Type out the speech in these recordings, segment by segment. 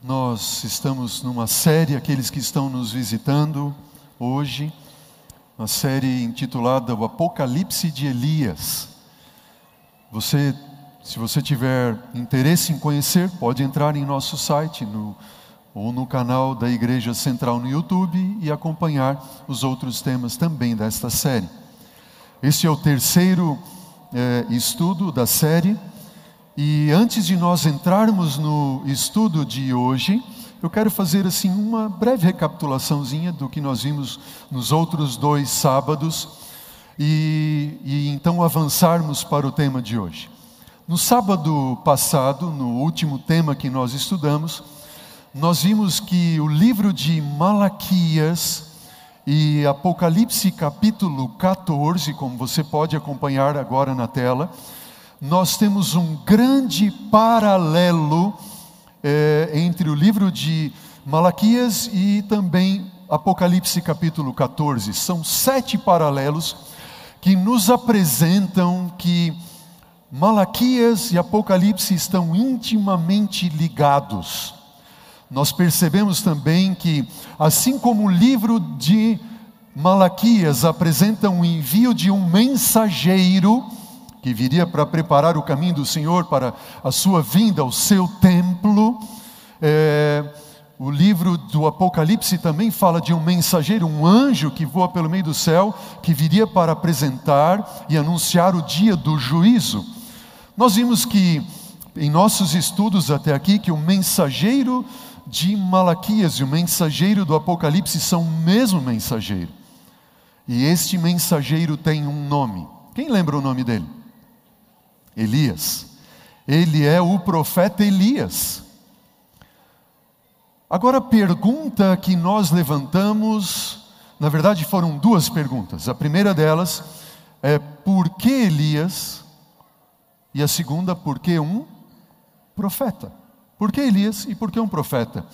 Nós estamos numa série, aqueles que estão nos visitando hoje, uma série intitulada O Apocalipse de Elias. Você, se você tiver interesse em conhecer, pode entrar em nosso site no, ou no canal da Igreja Central no YouTube e acompanhar os outros temas também desta série. Este é o terceiro é, estudo da série. E antes de nós entrarmos no estudo de hoje, eu quero fazer assim uma breve recapitulaçãozinha do que nós vimos nos outros dois sábados e, e então avançarmos para o tema de hoje. No sábado passado, no último tema que nós estudamos, nós vimos que o livro de Malaquias e Apocalipse capítulo 14, como você pode acompanhar agora na tela, nós temos um grande paralelo é, entre o livro de Malaquias e também Apocalipse capítulo 14. São sete paralelos que nos apresentam que Malaquias e Apocalipse estão intimamente ligados. Nós percebemos também que, assim como o livro de Malaquias apresenta um envio de um mensageiro, que viria para preparar o caminho do Senhor para a sua vinda ao seu templo. É, o livro do Apocalipse também fala de um mensageiro, um anjo que voa pelo meio do céu, que viria para apresentar e anunciar o dia do juízo. Nós vimos que, em nossos estudos até aqui, que o mensageiro de Malaquias e o mensageiro do Apocalipse são o mesmo mensageiro. E este mensageiro tem um nome. Quem lembra o nome dele? Elias. Ele é o profeta Elias. Agora, a pergunta que nós levantamos, na verdade foram duas perguntas. A primeira delas é por que Elias? E a segunda, por que um profeta? Por que Elias e por que um profeta?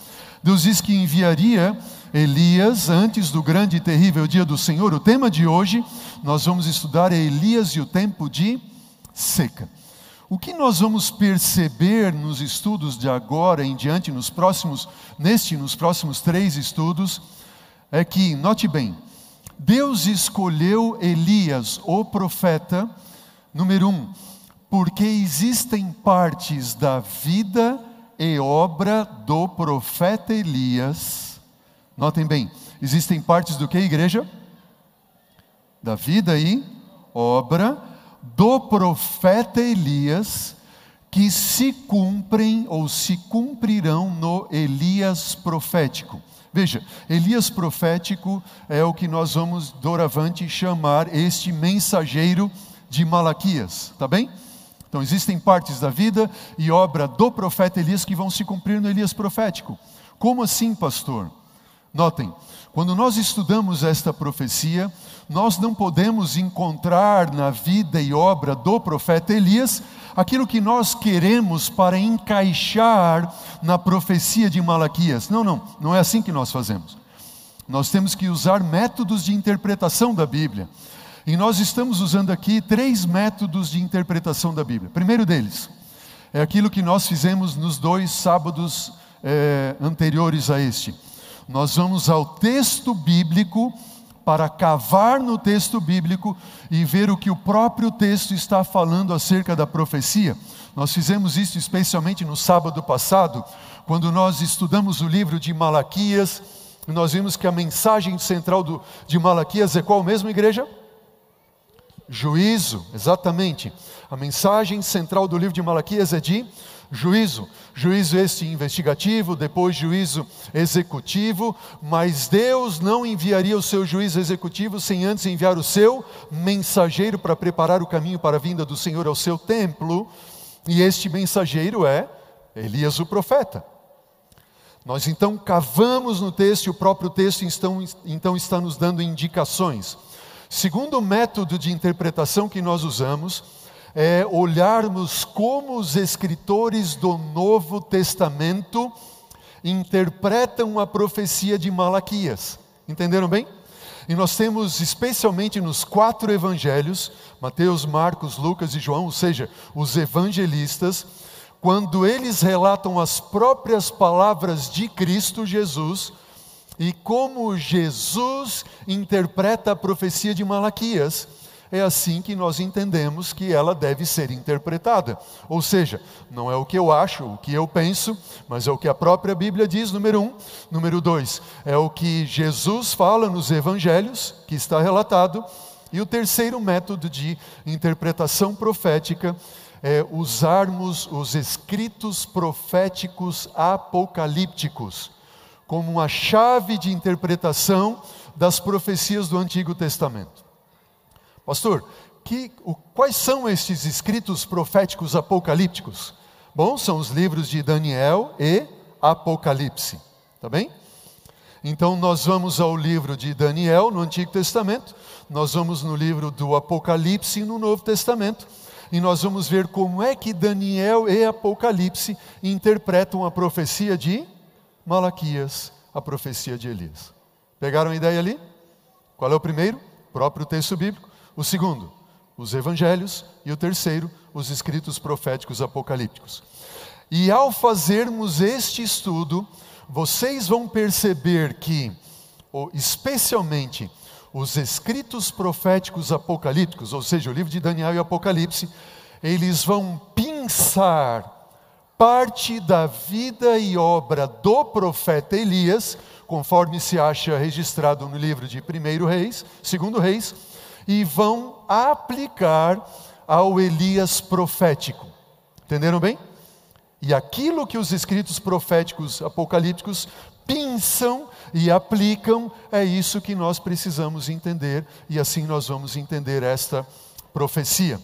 Deus diz que enviaria Elias antes do grande e terrível dia do Senhor. O tema de hoje, nós vamos estudar Elias e o tempo de seca. O que nós vamos perceber nos estudos de agora em diante, nos próximos, neste, nos próximos três estudos, é que, note bem, Deus escolheu Elias, o profeta, número um, porque existem partes da vida e obra do profeta Elias. Notem bem, existem partes do que, igreja? Da vida e obra do profeta Elias que se cumprem ou se cumprirão no Elias profético. Veja, Elias profético é o que nós vamos doravante chamar este mensageiro de Malaquias, tá bem? Então existem partes da vida e obra do profeta Elias que vão se cumprir no Elias profético. Como assim, pastor? Notem, quando nós estudamos esta profecia, nós não podemos encontrar na vida e obra do profeta Elias aquilo que nós queremos para encaixar na profecia de Malaquias. Não, não, não é assim que nós fazemos. Nós temos que usar métodos de interpretação da Bíblia. E nós estamos usando aqui três métodos de interpretação da Bíblia. primeiro deles é aquilo que nós fizemos nos dois sábados é, anteriores a este nós vamos ao texto bíblico para cavar no texto bíblico e ver o que o próprio texto está falando acerca da profecia. Nós fizemos isso especialmente no sábado passado, quando nós estudamos o livro de Malaquias, nós vimos que a mensagem central do, de Malaquias é qual mesmo, igreja? Juízo, exatamente. A mensagem central do livro de Malaquias é de juízo. Juízo este investigativo, depois juízo executivo, mas Deus não enviaria o seu juízo executivo sem antes enviar o seu mensageiro para preparar o caminho para a vinda do Senhor ao seu templo, e este mensageiro é Elias o profeta. Nós então cavamos no texto e o próprio texto então, então está nos dando indicações. Segundo método de interpretação que nós usamos, é olharmos como os escritores do Novo Testamento interpretam a profecia de Malaquias. Entenderam bem? E nós temos, especialmente nos quatro evangelhos, Mateus, Marcos, Lucas e João, ou seja, os evangelistas, quando eles relatam as próprias palavras de Cristo Jesus e como Jesus interpreta a profecia de Malaquias, é assim que nós entendemos que ela deve ser interpretada. Ou seja, não é o que eu acho, o que eu penso, mas é o que a própria Bíblia diz, número um. Número dois, é o que Jesus fala nos evangelhos, que está relatado. E o terceiro método de interpretação profética é usarmos os escritos proféticos apocalípticos como uma chave de interpretação das profecias do Antigo Testamento. Pastor, que, o, quais são estes escritos proféticos apocalípticos? Bom, são os livros de Daniel e Apocalipse, tá bem? Então nós vamos ao livro de Daniel no Antigo Testamento, nós vamos no livro do Apocalipse no Novo Testamento, e nós vamos ver como é que Daniel e Apocalipse interpretam a profecia de Malaquias, a profecia de Elias. Pegaram a ideia ali? Qual é o primeiro? O próprio texto bíblico. O segundo, os evangelhos. E o terceiro, os escritos proféticos apocalípticos. E ao fazermos este estudo, vocês vão perceber que, especialmente, os escritos proféticos apocalípticos, ou seja, o livro de Daniel e Apocalipse, eles vão pinçar parte da vida e obra do profeta Elias, conforme se acha registrado no livro de 1 Reis, 2 Reis, e vão aplicar ao Elias profético. Entenderam bem? E aquilo que os escritos proféticos apocalípticos pinçam e aplicam, é isso que nós precisamos entender, e assim nós vamos entender esta profecia.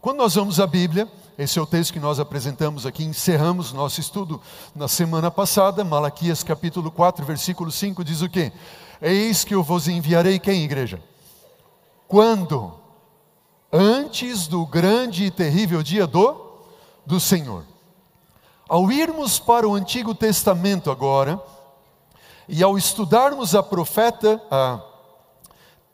Quando nós vamos à Bíblia, esse é o texto que nós apresentamos aqui, encerramos nosso estudo na semana passada, Malaquias capítulo 4, versículo 5 diz o quê? Eis que eu vos enviarei quem, igreja? Quando? Antes do grande e terrível dia do, do Senhor. Ao irmos para o Antigo Testamento agora, e ao estudarmos a profeta, a,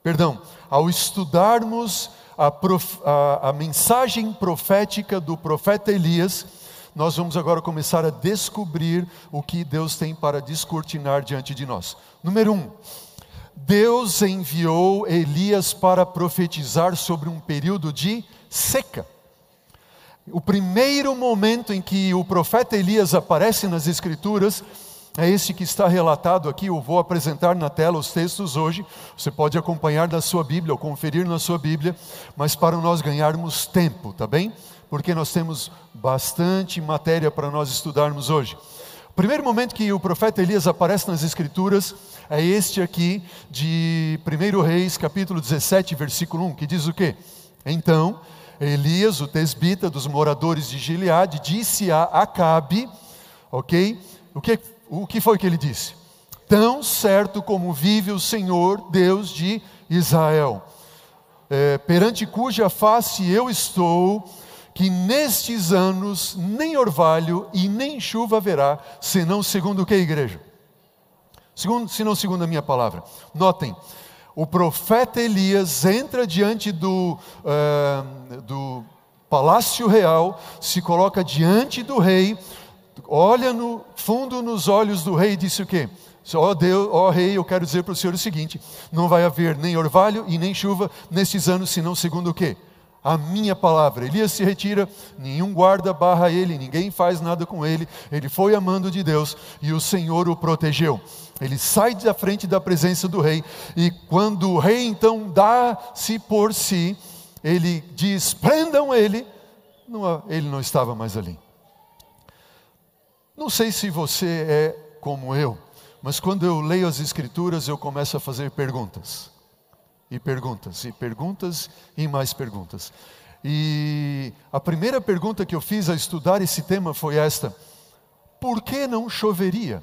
perdão, ao estudarmos a, prof, a, a mensagem profética do profeta Elias, nós vamos agora começar a descobrir o que Deus tem para descortinar diante de nós. Número um, Deus enviou Elias para profetizar sobre um período de seca. O primeiro momento em que o profeta Elias aparece nas Escrituras é este que está relatado aqui. Eu vou apresentar na tela os textos hoje. Você pode acompanhar na sua Bíblia ou conferir na sua Bíblia, mas para nós ganharmos tempo, tá bem? Porque nós temos bastante matéria para nós estudarmos hoje. O primeiro momento que o profeta Elias aparece nas Escrituras é este aqui de 1 Reis, capítulo 17, versículo 1, que diz o quê? Então, Elias, o tesbita dos moradores de Gileade, disse a Acabe, ok? O que, o que foi que ele disse? Tão certo como vive o Senhor, Deus de Israel, é, perante cuja face eu estou, que nestes anos nem orvalho e nem chuva haverá, senão segundo o que, igreja? Segundo, se não segundo a minha palavra. Notem, o profeta Elias entra diante do, uh, do palácio real, se coloca diante do rei, olha no fundo nos olhos do rei e disse o quê? Ó oh Deus, ó oh rei, eu quero dizer para o senhor o seguinte: não vai haver nem orvalho e nem chuva nesses anos, senão segundo o quê? A minha palavra. Elias se retira, nenhum guarda barra ele, ninguém faz nada com ele. Ele foi amando de Deus e o Senhor o protegeu. Ele sai da frente da presença do rei e quando o rei então dá-se por si, ele diz: prendam ele. Ele não estava mais ali. Não sei se você é como eu, mas quando eu leio as Escrituras eu começo a fazer perguntas e perguntas, e perguntas e mais perguntas. E a primeira pergunta que eu fiz a estudar esse tema foi esta: por que não choveria?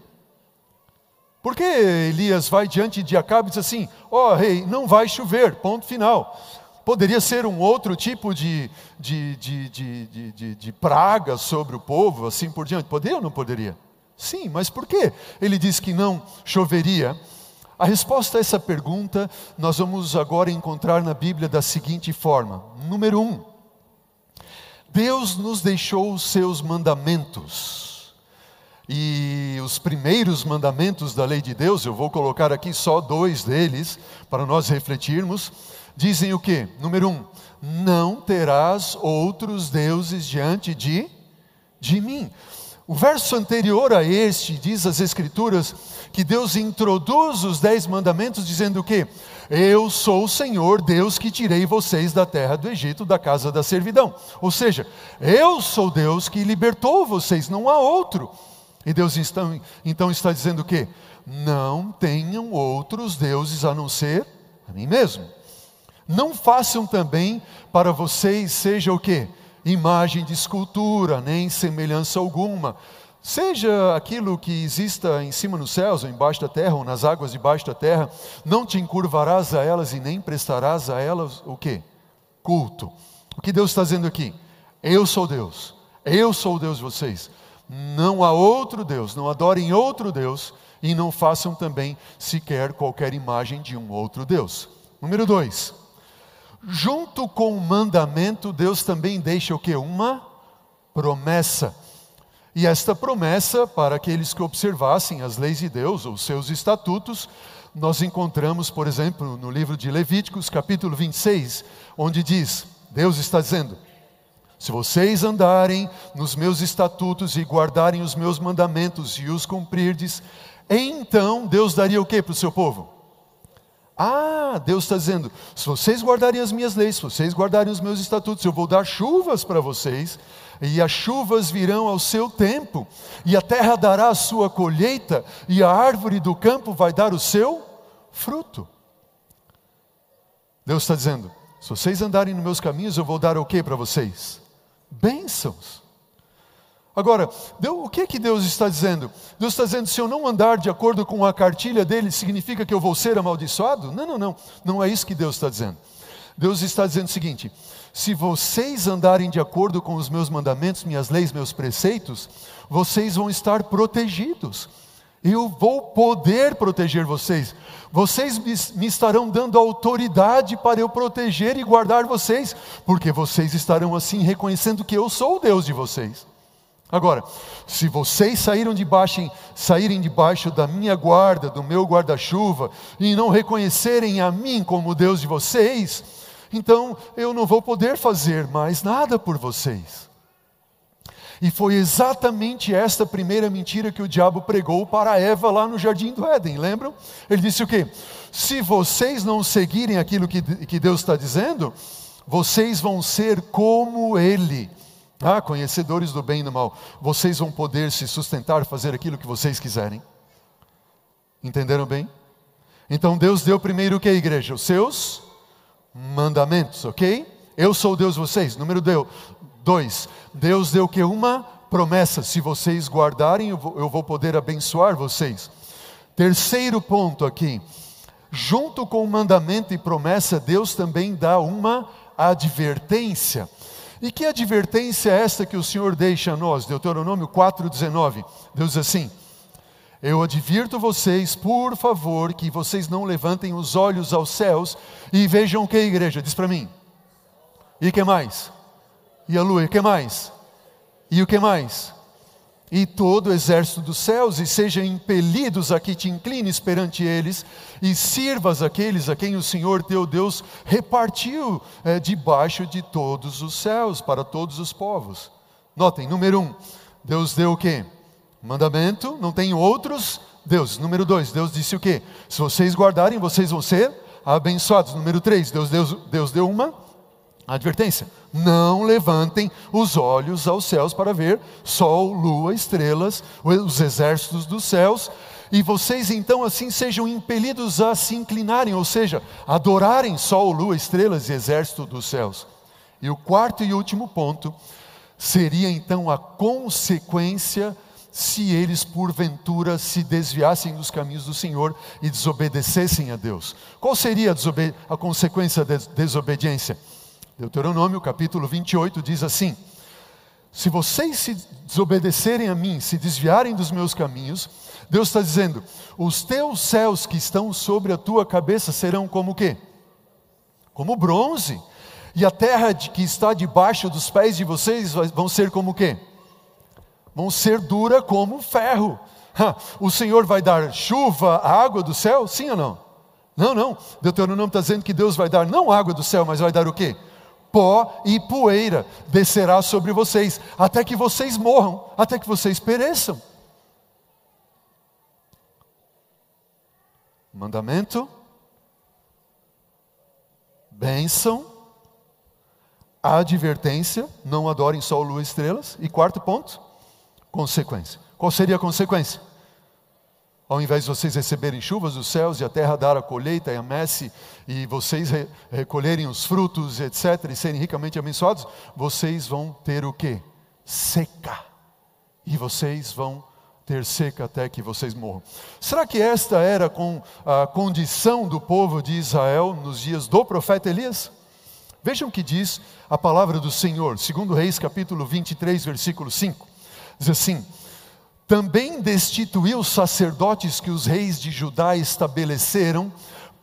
Por que Elias vai diante de Acabe e diz assim: Ó oh, rei, não vai chover, ponto final. Poderia ser um outro tipo de, de, de, de, de, de praga sobre o povo, assim por diante. Poderia ou não poderia? Sim, mas por que ele diz que não choveria? A resposta a essa pergunta nós vamos agora encontrar na Bíblia da seguinte forma: número um, Deus nos deixou os seus mandamentos. E os primeiros mandamentos da lei de Deus, eu vou colocar aqui só dois deles para nós refletirmos, dizem o que? Número um, não terás outros deuses diante de, de mim. O verso anterior a este diz as Escrituras que Deus introduz os dez mandamentos dizendo o quê? Eu sou o Senhor, Deus que tirei vocês da terra do Egito, da casa da servidão. Ou seja, eu sou Deus que libertou vocês, não há outro. E Deus então, então está dizendo o quê? Não tenham outros deuses a não ser a mim mesmo. Não façam também para vocês seja o quê? Imagem de escultura, nem semelhança alguma Seja aquilo que exista em cima nos céus, ou embaixo da terra, ou nas águas debaixo da terra, não te encurvarás a elas e nem prestarás a elas o que? Culto. O que Deus está dizendo aqui? Eu sou Deus, eu sou o Deus de vocês. Não há outro Deus, não adorem outro Deus e não façam também sequer qualquer imagem de um outro Deus. Número dois, junto com o mandamento, Deus também deixa o que? Uma promessa. E esta promessa, para aqueles que observassem as leis de Deus, ou seus estatutos, nós encontramos, por exemplo, no livro de Levíticos, capítulo 26, onde diz: Deus está dizendo, se vocês andarem nos meus estatutos e guardarem os meus mandamentos e os cumprirdes, então Deus daria o que para o seu povo? Ah, Deus está dizendo: se vocês guardarem as minhas leis, se vocês guardarem os meus estatutos, eu vou dar chuvas para vocês, e as chuvas virão ao seu tempo, e a terra dará a sua colheita, e a árvore do campo vai dar o seu fruto. Deus está dizendo: se vocês andarem nos meus caminhos, eu vou dar o que para vocês? Bênçãos. Agora, o que é que Deus está dizendo? Deus está dizendo: se eu não andar de acordo com a cartilha dele, significa que eu vou ser amaldiçoado? Não, não, não. Não é isso que Deus está dizendo. Deus está dizendo o seguinte: se vocês andarem de acordo com os meus mandamentos, minhas leis, meus preceitos, vocês vão estar protegidos. Eu vou poder proteger vocês. Vocês me estarão dando autoridade para eu proteger e guardar vocês, porque vocês estarão assim reconhecendo que eu sou o Deus de vocês. Agora, se vocês saíram debaixo, saírem debaixo da minha guarda, do meu guarda-chuva, e não reconhecerem a mim como Deus de vocês, então eu não vou poder fazer mais nada por vocês. E foi exatamente esta primeira mentira que o diabo pregou para Eva lá no jardim do Éden, lembram? Ele disse o quê? Se vocês não seguirem aquilo que, que Deus está dizendo, vocês vão ser como Ele ah, conhecedores do bem e do mal, vocês vão poder se sustentar, fazer aquilo que vocês quiserem. Entenderam bem? Então Deus deu primeiro o que, igreja? Os seus mandamentos, ok? Eu sou Deus vocês. Número deu, dois. Deus deu que uma promessa. Se vocês guardarem, eu vou, eu vou poder abençoar vocês. Terceiro ponto aqui. Junto com o mandamento e promessa, Deus também dá uma advertência. E que advertência é esta que o Senhor deixa a nós? Deuteronômio 4,19. Deus diz assim: Eu advirto vocês, por favor, que vocês não levantem os olhos aos céus e vejam que, igreja? Diz para mim. E que mais? E a lua, e que mais? E o que mais? E todo o exército dos céus, e sejam impelidos a que te inclines perante eles, e sirvas aqueles a quem o Senhor teu Deus repartiu é, debaixo de todos os céus, para todos os povos. Notem, número um, Deus deu o quê? Mandamento, não tem outros Deus. Número dois, Deus disse o quê? Se vocês guardarem, vocês vão ser abençoados. Número três, Deus, Deus, Deus deu uma Advertência: não levantem os olhos aos céus para ver sol, lua, estrelas, os exércitos dos céus, e vocês então assim sejam impelidos a se inclinarem, ou seja, adorarem sol, lua, estrelas e exército dos céus. E o quarto e último ponto seria então a consequência se eles porventura se desviassem dos caminhos do Senhor e desobedecessem a Deus. Qual seria a, a consequência da desobediência? Deuteronômio capítulo 28 diz assim: Se vocês se desobedecerem a mim, se desviarem dos meus caminhos, Deus está dizendo: os teus céus que estão sobre a tua cabeça serão como o quê? Como bronze, E a terra que está debaixo dos pés de vocês vão ser como o quê? Vão ser dura como ferro. O Senhor vai dar chuva, água do céu? Sim ou não? Não, não. Deuteronômio está dizendo que Deus vai dar não água do céu, mas vai dar o quê? Pó e poeira descerá sobre vocês, até que vocês morram, até que vocês pereçam. Mandamento, bênção, advertência, não adorem sol, lua e estrelas. E quarto ponto, consequência. Qual seria a consequência? Ao invés de vocês receberem chuvas dos céus e a terra dar a colheita e a messe, e vocês re recolherem os frutos, etc., e serem ricamente abençoados, vocês vão ter o que? Seca. E vocês vão ter seca até que vocês morram. Será que esta era com a condição do povo de Israel nos dias do profeta Elias? Vejam o que diz a palavra do Senhor, segundo Reis capítulo 23, versículo 5. Diz assim: Também destituiu os sacerdotes que os reis de Judá estabeleceram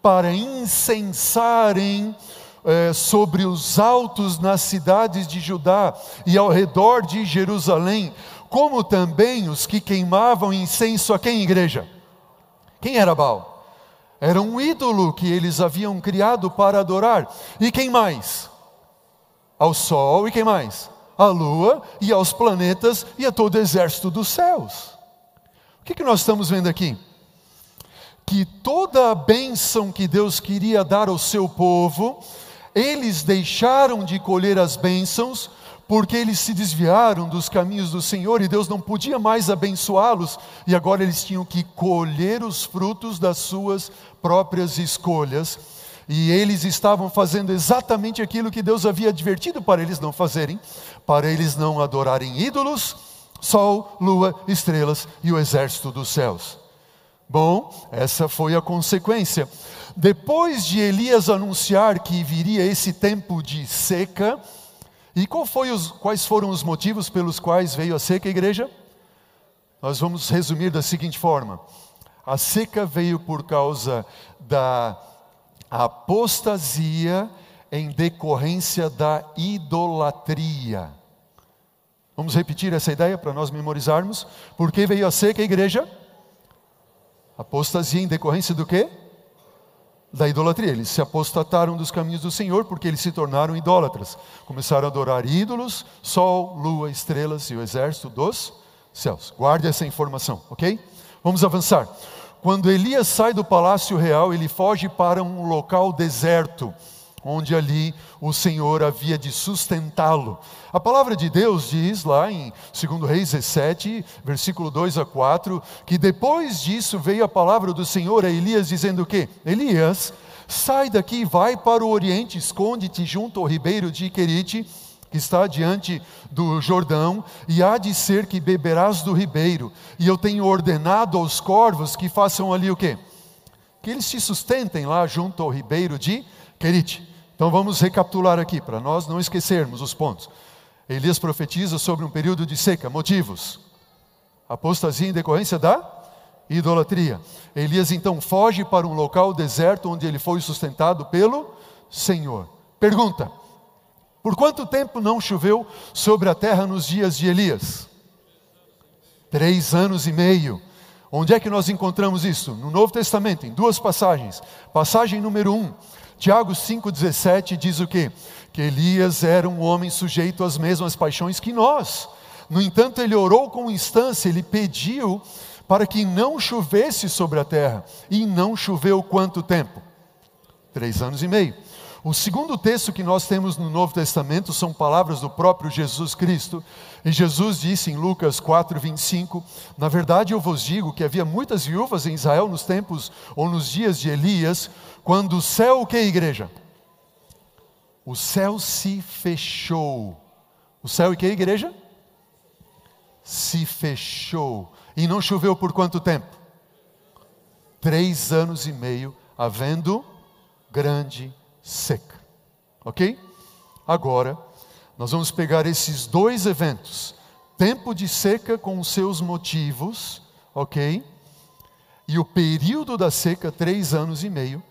para incensarem eh, sobre os altos nas cidades de Judá e ao redor de Jerusalém como também os que queimavam incenso a quem igreja? Quem era Baal? Era um ídolo que eles haviam criado para adorar. E quem mais? Ao sol e quem mais? A lua e aos planetas e a todo o exército dos céus. O que, que nós estamos vendo aqui? Que toda a bênção que Deus queria dar ao seu povo, eles deixaram de colher as bênçãos porque eles se desviaram dos caminhos do Senhor e Deus não podia mais abençoá-los, e agora eles tinham que colher os frutos das suas próprias escolhas, e eles estavam fazendo exatamente aquilo que Deus havia advertido para eles não fazerem, para eles não adorarem ídolos, sol, lua, estrelas e o exército dos céus. Bom, essa foi a consequência. Depois de Elias anunciar que viria esse tempo de seca, e os, quais foram os motivos pelos quais veio a seca, igreja? Nós vamos resumir da seguinte forma: a seca veio por causa da apostasia em decorrência da idolatria. Vamos repetir essa ideia para nós memorizarmos? Por que veio a seca, igreja? Apostasia em decorrência do quê? da idolatria. Eles se apostataram dos caminhos do Senhor porque eles se tornaram idólatras. Começaram a adorar ídolos, sol, lua, estrelas e o exército dos céus. Guarde essa informação, ok? Vamos avançar. Quando Elias sai do palácio real, ele foge para um local deserto onde ali o Senhor havia de sustentá-lo. A palavra de Deus diz lá em 2 Reis 17, versículo 2 a 4, que depois disso veio a palavra do Senhor a Elias dizendo o quê? Elias, sai daqui, vai para o oriente, esconde-te junto ao ribeiro de Querite, que está diante do Jordão, e há de ser que beberás do ribeiro, e eu tenho ordenado aos corvos que façam ali o quê? Que eles se sustentem lá junto ao ribeiro de Querite. Então vamos recapitular aqui, para nós não esquecermos os pontos. Elias profetiza sobre um período de seca, motivos. Apostasia em decorrência da idolatria. Elias então foge para um local deserto onde ele foi sustentado pelo Senhor. Pergunta: Por quanto tempo não choveu sobre a terra nos dias de Elias? Três anos e meio. Onde é que nós encontramos isso? No Novo Testamento, em duas passagens. Passagem número um, Tiago 5,17 diz o quê? Que Elias era um homem sujeito às mesmas paixões que nós. No entanto, ele orou com instância, ele pediu para que não chovesse sobre a terra. E não choveu quanto tempo? Três anos e meio. O segundo texto que nós temos no Novo Testamento são palavras do próprio Jesus Cristo. E Jesus disse em Lucas 4, 25: Na verdade eu vos digo que havia muitas viúvas em Israel nos tempos ou nos dias de Elias, quando o céu, o que, igreja? O céu se fechou. O céu e que, igreja? Se fechou. E não choveu por quanto tempo? Três anos e meio, havendo grande seca. Ok? Agora, nós vamos pegar esses dois eventos: tempo de seca com os seus motivos, ok? E o período da seca, três anos e meio,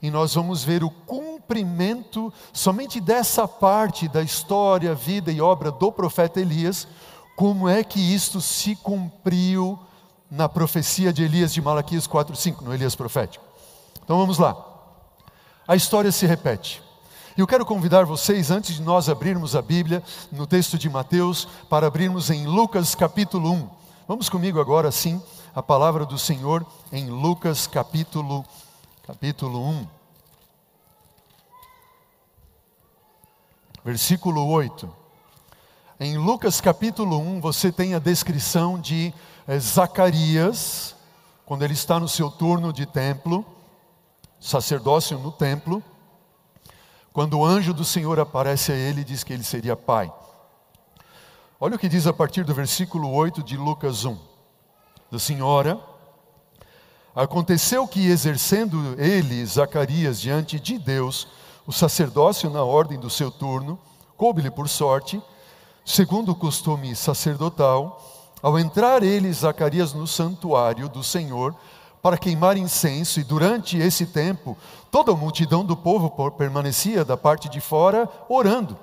e nós vamos ver o cumprimento somente dessa parte da história, vida e obra do profeta Elias, como é que isto se cumpriu na profecia de Elias de Malaquias 4:5, no Elias profético. Então vamos lá. A história se repete. E eu quero convidar vocês, antes de nós abrirmos a Bíblia, no texto de Mateus, para abrirmos em Lucas capítulo 1. Vamos comigo agora, sim, a palavra do Senhor em Lucas capítulo, capítulo 1. Versículo 8. Em Lucas capítulo 1, você tem a descrição de eh, Zacarias, quando ele está no seu turno de templo, sacerdócio no templo, quando o anjo do Senhor aparece a ele diz que ele seria pai. Olha o que diz a partir do versículo 8 de Lucas 1. Da senhora, aconteceu que exercendo ele, Zacarias, diante de Deus, o sacerdócio na ordem do seu turno, coube-lhe por sorte, segundo o costume sacerdotal, ao entrar ele, Zacarias, no santuário do Senhor, para queimar incenso, e durante esse tempo, toda a multidão do povo permanecia da parte de fora orando.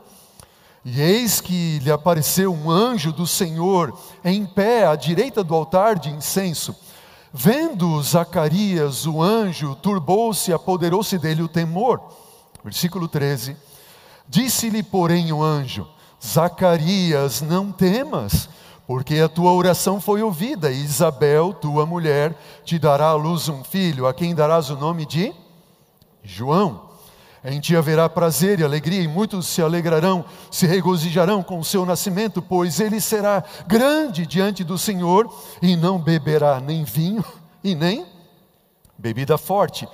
E eis que lhe apareceu um anjo do Senhor em pé à direita do altar de incenso. Vendo Zacarias, o anjo, turbou-se, apoderou-se dele o temor. Versículo 13. Disse-lhe, porém, o anjo: Zacarias, não temas porque a tua oração foi ouvida, e Isabel, tua mulher, te dará à luz um filho, a quem darás o nome de João. Em ti haverá prazer e alegria, e muitos se alegrarão, se regozijarão com o seu nascimento, pois ele será grande diante do Senhor, e não beberá nem vinho e nem bebida forte,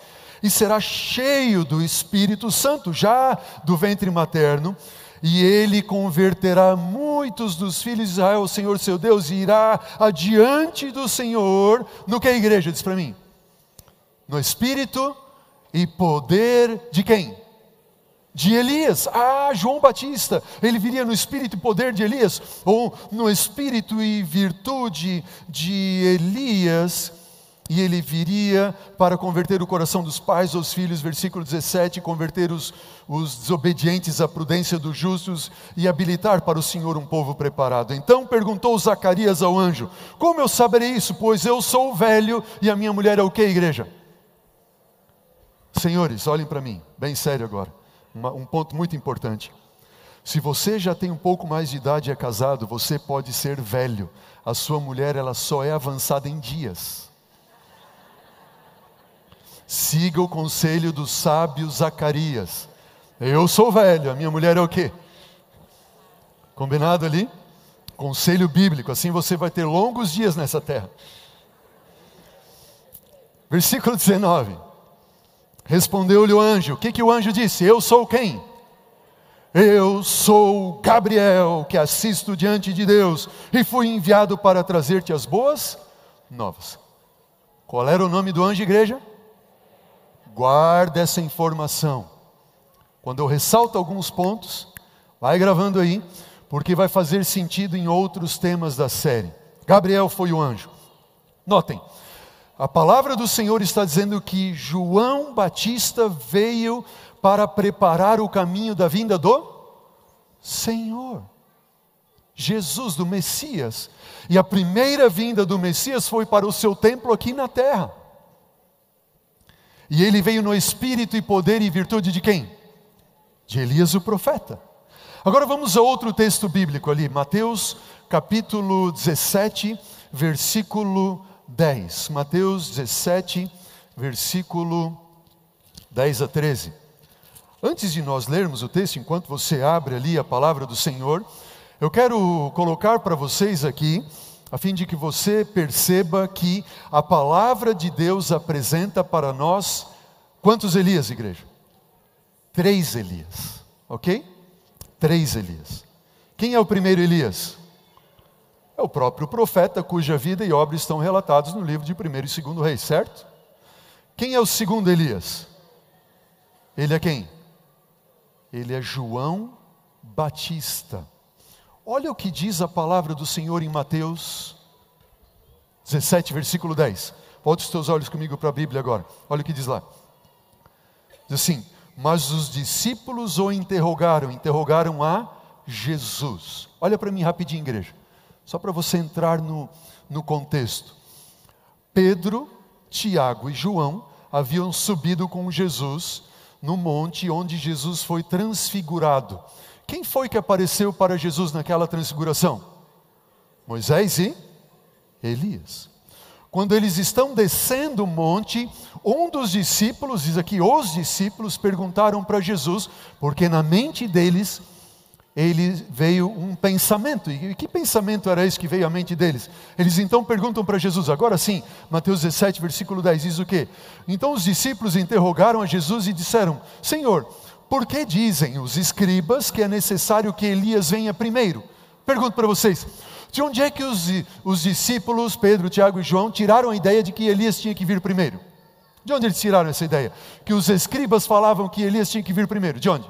e será cheio do Espírito Santo, já do ventre materno, e ele converterá muitos dos filhos de Israel, o Senhor seu Deus, e irá adiante do Senhor, no que a igreja diz para mim? No espírito e poder de quem? De Elias. Ah, João Batista, ele viria no espírito e poder de Elias, ou no espírito e virtude de Elias e ele viria para converter o coração dos pais aos filhos, versículo 17, converter os, os desobedientes à prudência dos justos e habilitar para o Senhor um povo preparado. Então perguntou Zacarias ao anjo: Como eu saberei isso? Pois eu sou velho e a minha mulher é o que, igreja? Senhores, olhem para mim, bem sério agora, Uma, um ponto muito importante. Se você já tem um pouco mais de idade e é casado, você pode ser velho. A sua mulher, ela só é avançada em dias. Siga o conselho do sábio Zacarias. Eu sou velho, a minha mulher é o quê? Combinado ali? Conselho bíblico, assim você vai ter longos dias nessa terra. Versículo 19. Respondeu-lhe o anjo. O que, que o anjo disse? Eu sou quem? Eu sou Gabriel, que assisto diante de Deus, e fui enviado para trazer-te as boas novas. Qual era o nome do anjo, igreja? Guarda essa informação. Quando eu ressalto alguns pontos, vai gravando aí, porque vai fazer sentido em outros temas da série. Gabriel foi o anjo. Notem, a palavra do Senhor está dizendo que João Batista veio para preparar o caminho da vinda do Senhor. Jesus, do Messias. E a primeira vinda do Messias foi para o seu templo aqui na terra. E ele veio no espírito e poder e virtude de quem? De Elias o profeta. Agora vamos a outro texto bíblico ali, Mateus capítulo 17, versículo 10. Mateus 17, versículo 10 a 13. Antes de nós lermos o texto, enquanto você abre ali a palavra do Senhor, eu quero colocar para vocês aqui a fim de que você perceba que a palavra de Deus apresenta para nós quantos Elias, igreja? Três Elias, ok? Três Elias. Quem é o primeiro Elias? É o próprio profeta cuja vida e obra estão relatados no livro de 1 e 2 Reis, certo? Quem é o segundo Elias? Ele é quem? Ele é João Batista. Olha o que diz a palavra do Senhor em Mateus 17, versículo 10. Volte os teus olhos comigo para a Bíblia agora. Olha o que diz lá. Diz assim: Mas os discípulos o interrogaram, interrogaram a Jesus. Olha para mim rapidinho, igreja, só para você entrar no, no contexto. Pedro, Tiago e João haviam subido com Jesus no monte onde Jesus foi transfigurado. Quem foi que apareceu para Jesus naquela transfiguração? Moisés e Elias. Quando eles estão descendo o monte, um dos discípulos, diz aqui, os discípulos perguntaram para Jesus, porque na mente deles ele veio um pensamento. E que pensamento era esse que veio à mente deles? Eles então perguntam para Jesus, agora sim, Mateus 17, versículo 10, diz o quê? Então os discípulos interrogaram a Jesus e disseram: Senhor, por que dizem os escribas que é necessário que Elias venha primeiro? Pergunto para vocês, de onde é que os, os discípulos, Pedro, Tiago e João, tiraram a ideia de que Elias tinha que vir primeiro? De onde eles tiraram essa ideia? Que os escribas falavam que Elias tinha que vir primeiro. De onde?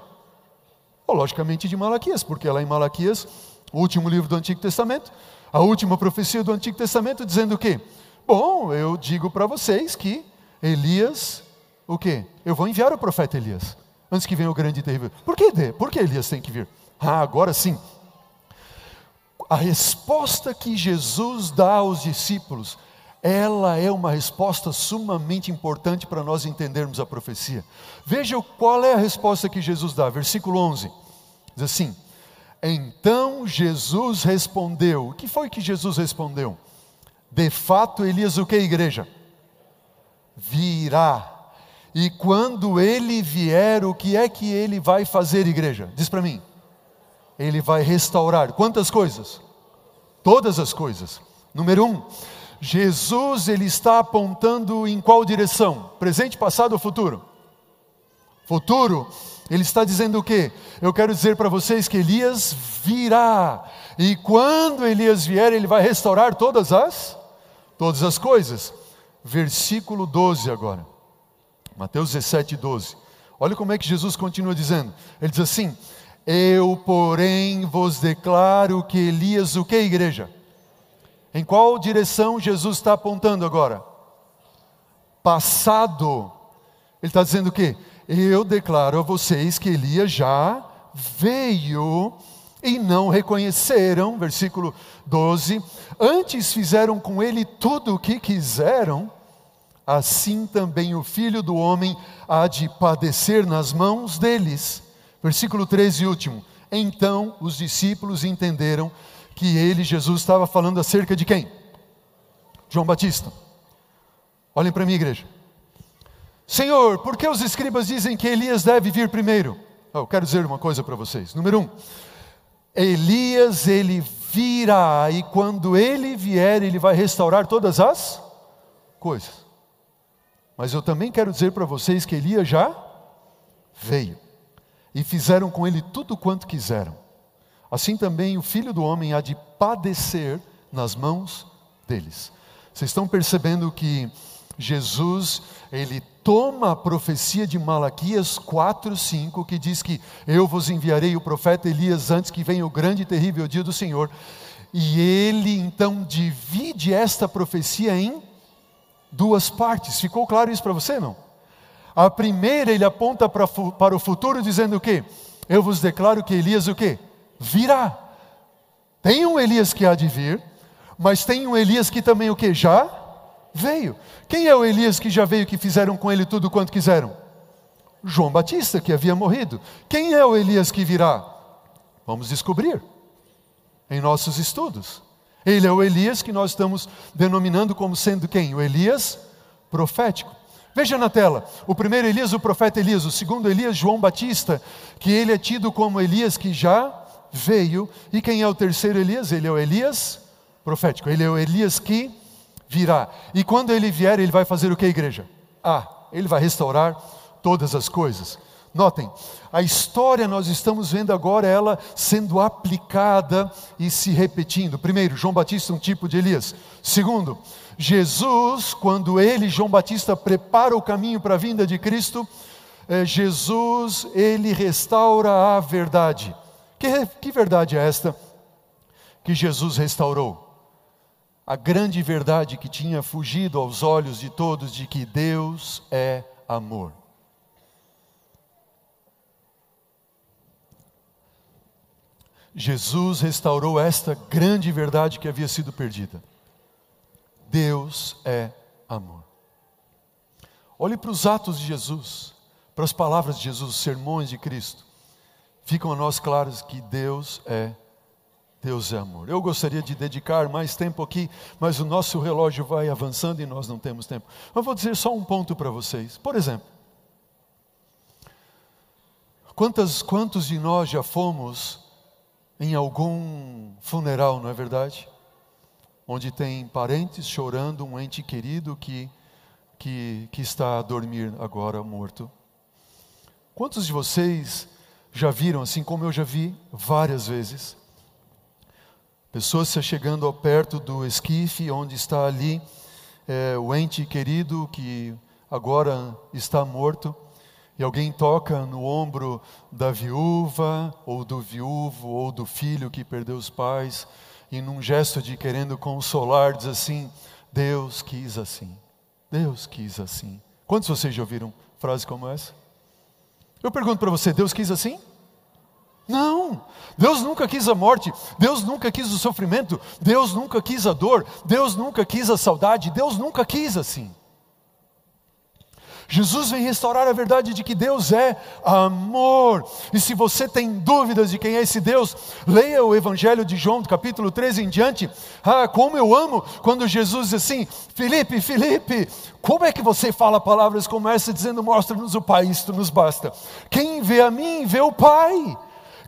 Oh, logicamente de Malaquias, porque lá em Malaquias, o último livro do Antigo Testamento, a última profecia do Antigo Testamento, dizendo o quê? Bom, eu digo para vocês que Elias, o quê? Eu vou enviar o profeta Elias, antes que venha o grande e terrível. Por que, Por que Elias tem que vir? Ah, agora sim, a resposta que Jesus dá aos discípulos, ela é uma resposta sumamente importante para nós entendermos a profecia. Veja qual é a resposta que Jesus dá, versículo 11. Diz assim: Então Jesus respondeu. O que foi que Jesus respondeu? De fato, Elias, o que, igreja? Virá. E quando ele vier, o que é que ele vai fazer, igreja? Diz para mim. Ele vai restaurar quantas coisas? Todas as coisas. Número um, Jesus ele está apontando em qual direção? Presente, passado ou futuro? Futuro. Ele está dizendo o quê? Eu quero dizer para vocês que Elias virá. E quando Elias vier, ele vai restaurar todas as todas as coisas. Versículo 12 agora. Mateus 17, 12. Olha como é que Jesus continua dizendo. Ele diz assim: eu, porém, vos declaro que Elias, o que, igreja? Em qual direção Jesus está apontando agora? Passado. Ele está dizendo o quê? Eu declaro a vocês que Elias já veio e não reconheceram, versículo 12, antes fizeram com ele tudo o que quiseram, assim também o filho do homem há de padecer nas mãos deles. Versículo 13 e último. Então os discípulos entenderam que ele, Jesus, estava falando acerca de quem? João Batista. Olhem para mim, igreja. Senhor, por que os escribas dizem que Elias deve vir primeiro? Oh, eu quero dizer uma coisa para vocês. Número um, Elias, ele virá, e quando ele vier, ele vai restaurar todas as coisas. Mas eu também quero dizer para vocês que Elias já veio e fizeram com ele tudo quanto quiseram. Assim também o filho do homem há de padecer nas mãos deles. Vocês estão percebendo que Jesus, ele toma a profecia de Malaquias 4, 5, que diz que eu vos enviarei o profeta Elias antes que venha o grande e terrível dia do Senhor. E ele então divide esta profecia em duas partes. Ficou claro isso para você, não? A primeira ele aponta para, para o futuro dizendo o quê? Eu vos declaro que Elias o quê? Virá. Tem um Elias que há de vir, mas tem um Elias que também o que? Já veio. Quem é o Elias que já veio que fizeram com ele tudo quanto quiseram? João Batista, que havia morrido. Quem é o Elias que virá? Vamos descobrir em nossos estudos. Ele é o Elias que nós estamos denominando como sendo quem? O Elias profético. Veja na tela, o primeiro Elias, o profeta Elias, o segundo Elias, João Batista, que ele é tido como Elias que já veio, e quem é o terceiro Elias? Ele é o Elias profético, ele é o Elias que virá. E quando ele vier, ele vai fazer o que, igreja? Ah, ele vai restaurar todas as coisas. Notem, a história nós estamos vendo agora ela sendo aplicada e se repetindo. Primeiro, João Batista, um tipo de Elias. Segundo, Jesus, quando ele, João Batista, prepara o caminho para a vinda de Cristo, é, Jesus, ele restaura a verdade. Que, que verdade é esta que Jesus restaurou? A grande verdade que tinha fugido aos olhos de todos de que Deus é amor. Jesus restaurou esta grande verdade que havia sido perdida. Deus é amor. Olhe para os atos de Jesus, para as palavras de Jesus, os sermões de Cristo. Ficam a nós claros que Deus é Deus é amor. Eu gostaria de dedicar mais tempo aqui, mas o nosso relógio vai avançando e nós não temos tempo. Mas vou dizer só um ponto para vocês. Por exemplo, quantas, quantos de nós já fomos em algum funeral, não é verdade? Onde tem parentes chorando um ente querido que, que, que está a dormir agora morto. Quantos de vocês já viram, assim como eu já vi várias vezes, pessoas se chegando ao perto do esquife, onde está ali é, o ente querido que agora está morto, e alguém toca no ombro da viúva, ou do viúvo, ou do filho que perdeu os pais, e num gesto de querendo consolar, diz assim: Deus quis assim, Deus quis assim. Quantos de vocês já ouviram frase como essa? Eu pergunto para você: Deus quis assim? Não, Deus nunca quis a morte, Deus nunca quis o sofrimento, Deus nunca quis a dor, Deus nunca quis a saudade, Deus nunca quis assim. Jesus vem restaurar a verdade de que Deus é amor. E se você tem dúvidas de quem é esse Deus, leia o Evangelho de João, capítulo 13 em diante. Ah, como eu amo quando Jesus diz assim: Felipe, Felipe, como é que você fala palavras como essa, dizendo: Mostra-nos o Pai, isto nos basta. Quem vê a mim, vê o Pai.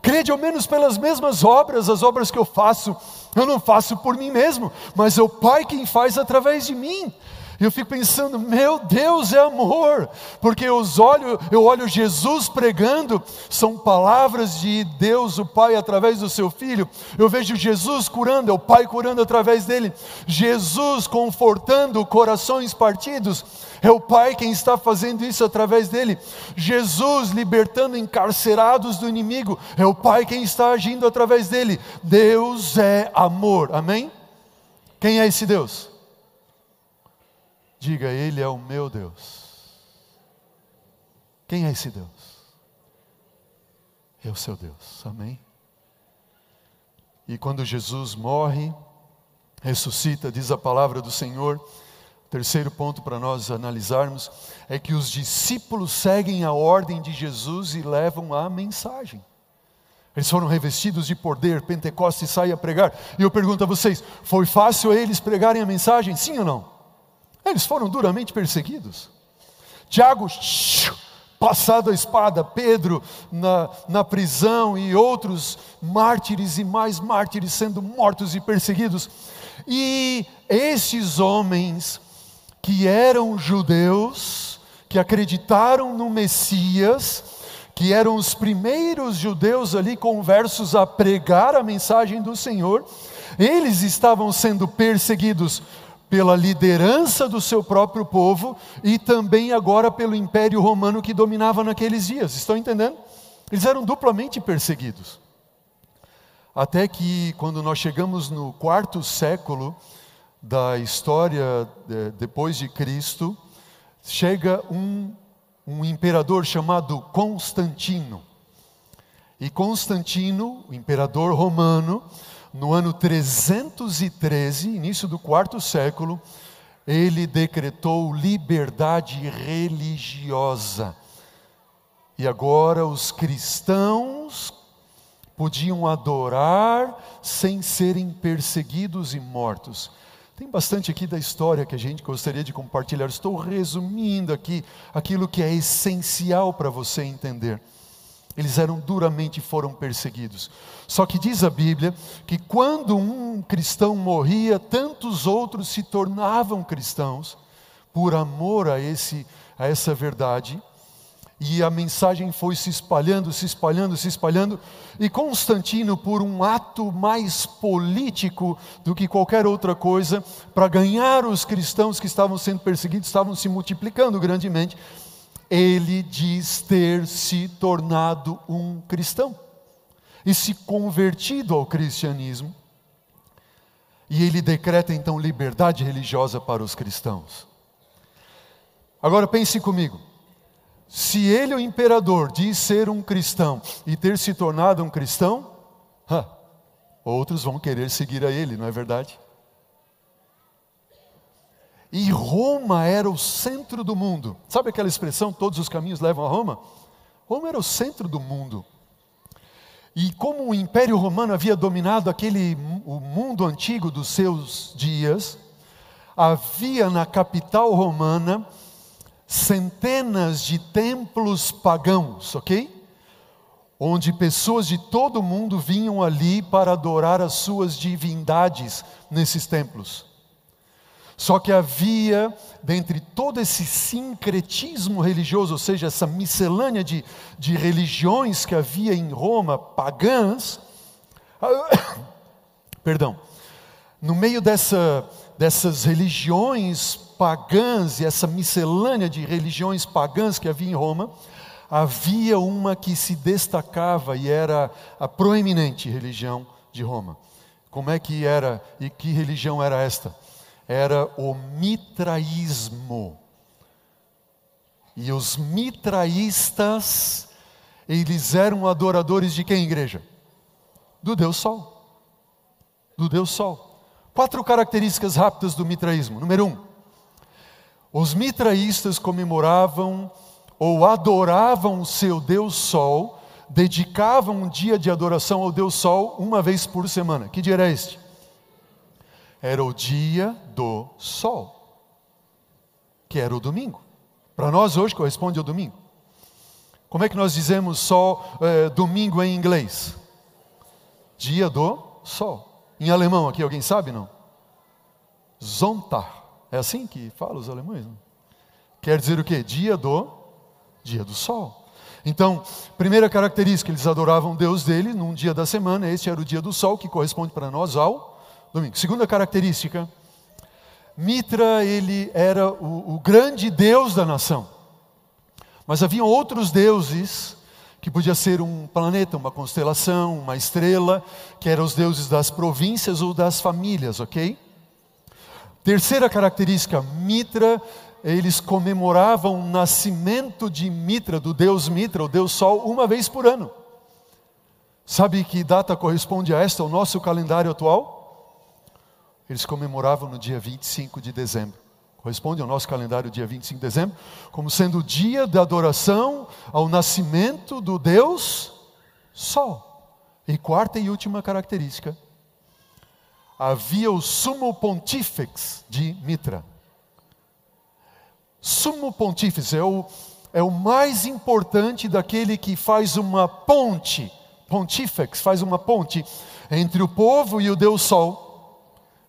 Crede ao menos pelas mesmas obras, as obras que eu faço, eu não faço por mim mesmo, mas é o Pai quem faz através de mim. E eu fico pensando, meu Deus é amor, porque eu olho, eu olho Jesus pregando, são palavras de Deus, o Pai, através do seu Filho. Eu vejo Jesus curando, é o Pai curando através dele. Jesus confortando corações partidos, é o Pai quem está fazendo isso através dele. Jesus libertando encarcerados do inimigo, é o Pai quem está agindo através dele. Deus é amor, amém? Quem é esse Deus? Diga, Ele é o meu Deus. Quem é esse Deus? É o seu Deus, amém? E quando Jesus morre, ressuscita, diz a palavra do Senhor, terceiro ponto para nós analisarmos, é que os discípulos seguem a ordem de Jesus e levam a mensagem. Eles foram revestidos de poder, Pentecostes sai a pregar. E eu pergunto a vocês: foi fácil eles pregarem a mensagem? Sim ou não? Eles foram duramente perseguidos. Tiago, passado a espada, Pedro na, na prisão e outros mártires e mais mártires sendo mortos e perseguidos. E esses homens que eram judeus, que acreditaram no Messias, que eram os primeiros judeus ali conversos a pregar a mensagem do Senhor, eles estavam sendo perseguidos pela liderança do seu próprio povo e também agora pelo Império Romano que dominava naqueles dias. Estão entendendo? Eles eram duplamente perseguidos. Até que, quando nós chegamos no quarto século da história depois de Cristo, chega um, um imperador chamado Constantino. E Constantino, o imperador romano, no ano 313, início do quarto século, ele decretou liberdade religiosa. E agora os cristãos podiam adorar sem serem perseguidos e mortos. Tem bastante aqui da história que a gente gostaria de compartilhar. Estou resumindo aqui aquilo que é essencial para você entender. Eles eram duramente foram perseguidos. Só que diz a Bíblia que quando um cristão morria, tantos outros se tornavam cristãos por amor a esse a essa verdade. E a mensagem foi se espalhando, se espalhando, se espalhando, e Constantino, por um ato mais político do que qualquer outra coisa, para ganhar os cristãos que estavam sendo perseguidos, estavam se multiplicando grandemente, ele diz ter se tornado um cristão e se convertido ao cristianismo. E ele decreta então liberdade religiosa para os cristãos. Agora pense comigo. Se ele, o imperador, diz ser um cristão e ter se tornado um cristão, outros vão querer seguir a ele, não é verdade? E Roma era o centro do mundo. Sabe aquela expressão, todos os caminhos levam a Roma? Roma era o centro do mundo. E como o Império Romano havia dominado aquele o mundo antigo dos seus dias, havia na capital romana centenas de templos pagãos, ok? Onde pessoas de todo o mundo vinham ali para adorar as suas divindades nesses templos. Só que havia, dentre todo esse sincretismo religioso, ou seja, essa miscelânea de, de religiões que havia em Roma, pagãs, perdão, no meio dessa, dessas religiões pagãs e essa miscelânea de religiões pagãs que havia em Roma, havia uma que se destacava e era a proeminente religião de Roma. Como é que era e que religião era esta? Era o mitraísmo. E os mitraístas, eles eram adoradores de quem, igreja? Do Deus Sol. Do Deus Sol. Quatro características rápidas do mitraísmo. Número um, os mitraístas comemoravam ou adoravam o seu Deus Sol, dedicavam um dia de adoração ao Deus Sol uma vez por semana. Que dia era este? Era o dia do sol, que era o domingo. Para nós hoje corresponde ao domingo. Como é que nós dizemos sol, é, domingo em inglês? Dia do sol. Em alemão aqui, alguém sabe não? Sonntag. É assim que fala os alemães? Não? Quer dizer o quê? Dia do dia do sol. Então, primeira característica, eles adoravam Deus dele num dia da semana, este era o dia do sol, que corresponde para nós ao domingo. Segunda característica, Mitra ele era o, o grande deus da nação. Mas haviam outros deuses que podia ser um planeta, uma constelação, uma estrela, que eram os deuses das províncias ou das famílias, ok? Terceira característica, Mitra, eles comemoravam o nascimento de Mitra, do deus Mitra, o deus Sol, uma vez por ano. Sabe que data corresponde a esta, o nosso calendário atual? Eles comemoravam no dia 25 de dezembro. Corresponde ao nosso calendário, dia 25 de dezembro, como sendo o dia da adoração ao nascimento do Deus Sol. E quarta e última característica, havia o sumo pontífex de Mitra. Sumo pontífice é o, é o mais importante daquele que faz uma ponte, pontífex faz uma ponte entre o povo e o Deus Sol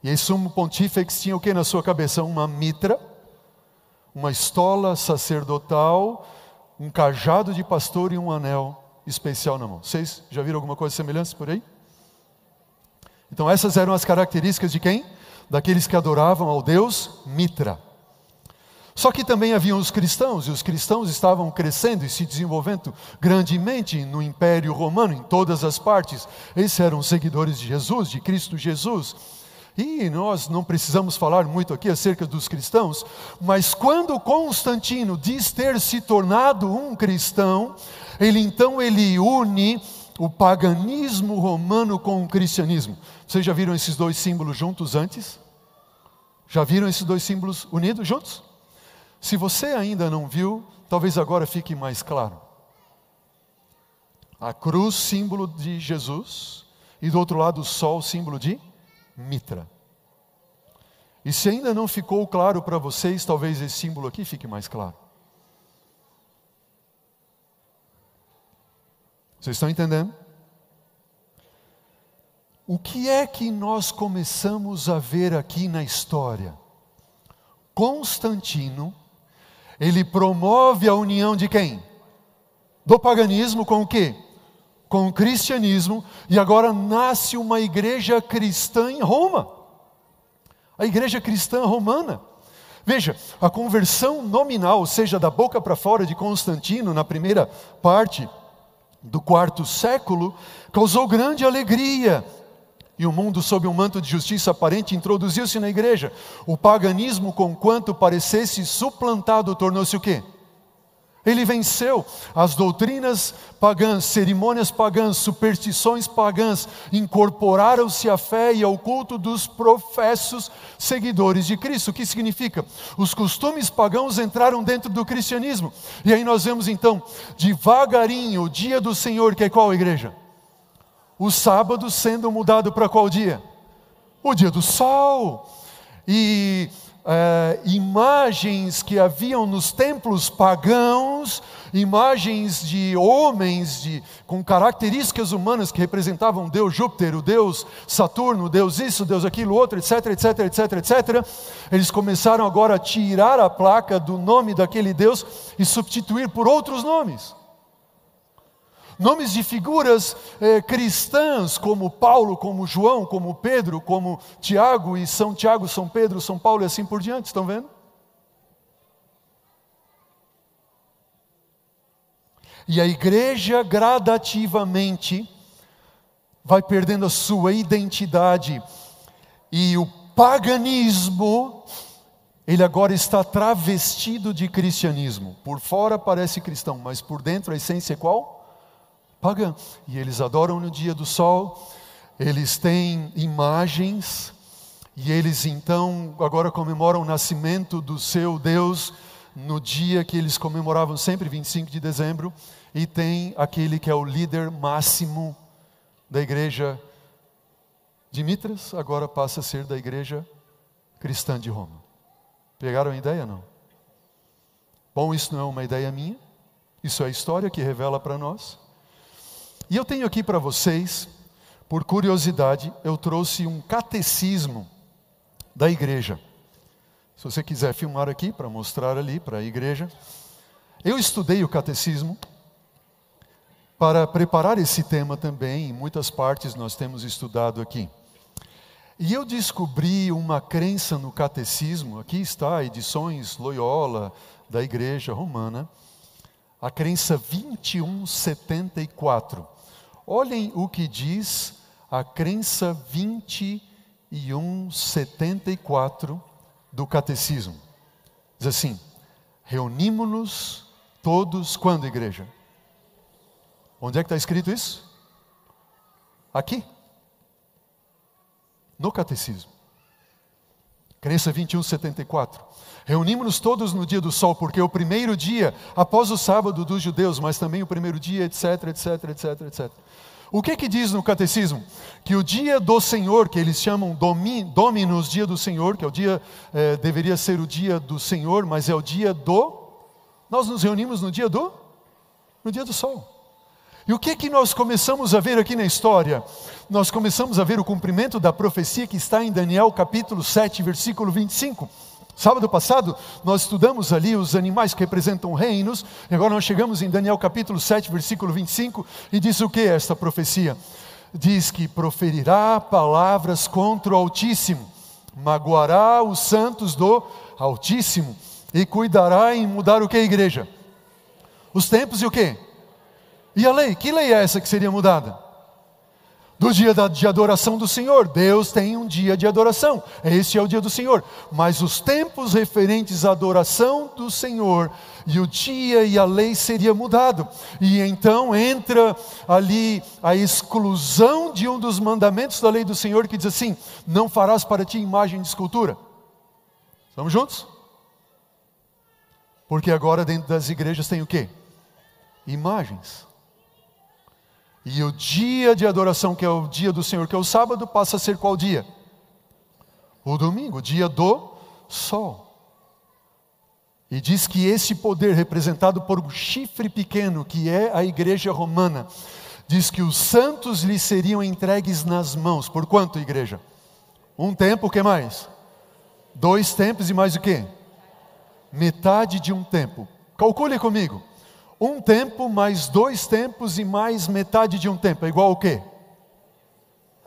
e esse sumo pontífex tinha o que na sua cabeça? Uma mitra, uma estola sacerdotal, um cajado de pastor e um anel especial na mão. Vocês já viram alguma coisa semelhante por aí? Então essas eram as características de quem? Daqueles que adoravam ao Deus Mitra. Só que também haviam os cristãos, e os cristãos estavam crescendo e se desenvolvendo grandemente no Império Romano, em todas as partes. Esses eram seguidores de Jesus, de Cristo Jesus. E nós não precisamos falar muito aqui acerca dos cristãos, mas quando Constantino diz ter se tornado um cristão, ele então ele une o paganismo romano com o cristianismo. Vocês já viram esses dois símbolos juntos antes? Já viram esses dois símbolos unidos juntos? Se você ainda não viu, talvez agora fique mais claro. A cruz, símbolo de Jesus, e do outro lado o sol, símbolo de mitra. E se ainda não ficou claro para vocês, talvez esse símbolo aqui fique mais claro. Vocês estão entendendo? O que é que nós começamos a ver aqui na história? Constantino, ele promove a união de quem? Do paganismo com o quê? Com o cristianismo, e agora nasce uma igreja cristã em Roma a igreja cristã romana. Veja, a conversão nominal, ou seja, da boca para fora de Constantino, na primeira parte do quarto século, causou grande alegria. E o mundo, sob um manto de justiça aparente, introduziu-se na igreja. O paganismo, conquanto parecesse suplantado, tornou-se o quê? Ele venceu as doutrinas pagãs, cerimônias pagãs, superstições pagãs, incorporaram-se à fé e ao culto dos professos seguidores de Cristo. O que significa? Os costumes pagãos entraram dentro do cristianismo. E aí nós vemos então, devagarinho, o dia do Senhor, que é qual igreja? O sábado sendo mudado para qual dia? O dia do sol. E é, imagens que haviam nos templos pagãos, imagens de homens de, com características humanas que representavam Deus Júpiter, o Deus Saturno, Deus isso, Deus aquilo, outro, etc, etc, etc, etc. Eles começaram agora a tirar a placa do nome daquele Deus e substituir por outros nomes nomes de figuras eh, cristãs, como Paulo, como João, como Pedro, como Tiago e São Tiago, São Pedro, São Paulo e assim por diante, estão vendo? E a igreja gradativamente vai perdendo a sua identidade, e o paganismo, ele agora está travestido de cristianismo. Por fora parece cristão, mas por dentro a essência é qual? Pagã. E eles adoram no dia do sol, eles têm imagens, e eles então agora comemoram o nascimento do seu Deus no dia que eles comemoravam sempre, 25 de dezembro, e tem aquele que é o líder máximo da igreja de Mitras, agora passa a ser da igreja cristã de Roma. Pegaram a ideia? Não. Bom, isso não é uma ideia minha, isso é a história que revela para nós. E eu tenho aqui para vocês, por curiosidade, eu trouxe um catecismo da igreja. Se você quiser filmar aqui para mostrar ali para a igreja. Eu estudei o catecismo para preparar esse tema também, em muitas partes nós temos estudado aqui. E eu descobri uma crença no catecismo, aqui está, edições Loyola da Igreja Romana, a crença 2174. Olhem o que diz a crença 2174 do catecismo. Diz assim: reunimos-nos todos quando, igreja? Onde é que está escrito isso? Aqui. No catecismo. Crença 2174. Reunimos-nos todos no dia do sol, porque é o primeiro dia após o sábado dos judeus, mas também o primeiro dia, etc, etc, etc, etc. O que que diz no catecismo? Que o dia do Senhor, que eles chamam Dominus, dia do Senhor, que é o dia, é, deveria ser o dia do Senhor, mas é o dia do. Nós nos reunimos no dia do? No dia do sol. E o que que nós começamos a ver aqui na história? Nós começamos a ver o cumprimento da profecia que está em Daniel capítulo 7, versículo 25. Sábado passado, nós estudamos ali os animais que representam reinos, e agora nós chegamos em Daniel capítulo 7, versículo 25, e diz o que esta profecia? Diz que proferirá palavras contra o Altíssimo, magoará os santos do Altíssimo, e cuidará em mudar o que, igreja? Os tempos e o que? E a lei? Que lei é essa que seria mudada? Do dia de adoração do Senhor. Deus tem um dia de adoração, este é o dia do Senhor. Mas os tempos referentes à adoração do Senhor e o dia e a lei seria mudado. E então entra ali a exclusão de um dos mandamentos da lei do Senhor que diz assim: não farás para ti imagem de escultura. Estamos juntos? Porque agora dentro das igrejas tem o quê? Imagens. E o dia de adoração, que é o dia do Senhor, que é o sábado, passa a ser qual dia? O domingo, dia do sol. E diz que esse poder, representado por um chifre pequeno, que é a igreja romana, diz que os santos lhe seriam entregues nas mãos. Por quanto, igreja? Um tempo, o que mais? Dois tempos e mais o que? Metade de um tempo. Calcule comigo. Um tempo mais dois tempos e mais metade de um tempo é igual ao quê?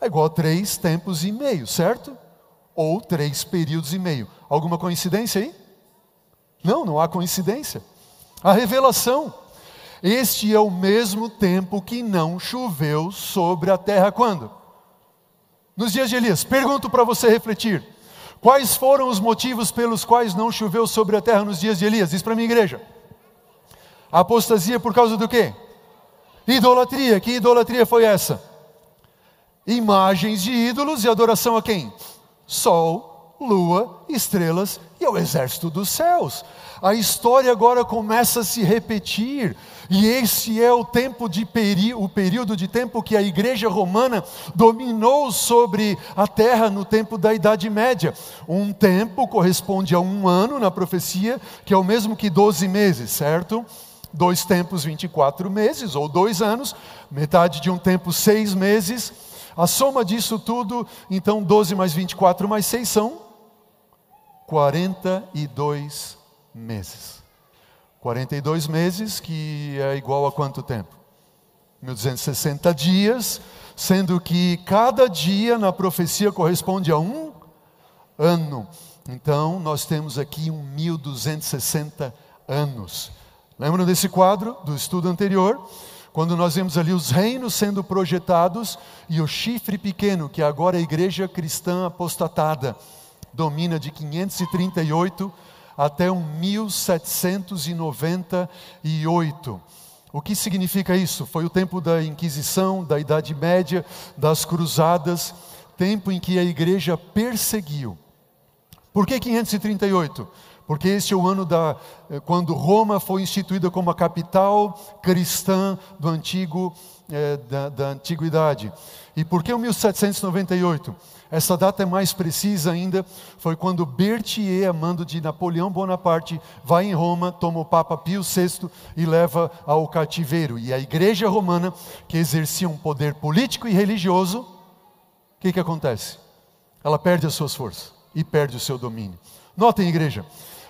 É igual a três tempos e meio, certo? Ou três períodos e meio. Alguma coincidência aí? Não, não há coincidência. A revelação. Este é o mesmo tempo que não choveu sobre a terra quando? Nos dias de Elias. Pergunto para você refletir. Quais foram os motivos pelos quais não choveu sobre a terra nos dias de Elias? Diz para mim, igreja Apostasia por causa do quê? Idolatria. Que idolatria foi essa? Imagens de ídolos e adoração a quem? Sol, lua, estrelas e ao exército dos céus. A história agora começa a se repetir. E esse é o tempo de peri o período de tempo que a igreja romana dominou sobre a terra no tempo da Idade Média. Um tempo corresponde a um ano na profecia, que é o mesmo que 12 meses, certo? Dois tempos, 24 meses, ou dois anos, metade de um tempo, seis meses. A soma disso tudo, então 12 mais 24 mais 6 são 42 meses. 42 meses, que é igual a quanto tempo? 1260 dias, sendo que cada dia na profecia corresponde a um ano. Então, nós temos aqui um 1260 anos. Lembram desse quadro do estudo anterior? Quando nós vemos ali os reinos sendo projetados e o chifre pequeno, que agora a igreja cristã apostatada, domina de 538 até um 1798. O que significa isso? Foi o tempo da Inquisição, da Idade Média, das Cruzadas, tempo em que a igreja perseguiu. Por que 538? Porque este é o ano da, eh, quando Roma foi instituída como a capital cristã do antigo, eh, da, da antiguidade. E por que o 1798? Essa data é mais precisa ainda, foi quando Berthier, a mando de Napoleão Bonaparte, vai em Roma, toma o Papa Pio VI e leva ao cativeiro. E a igreja romana, que exercia um poder político e religioso, o que, que acontece? Ela perde as suas forças e perde o seu domínio. Notem, igreja,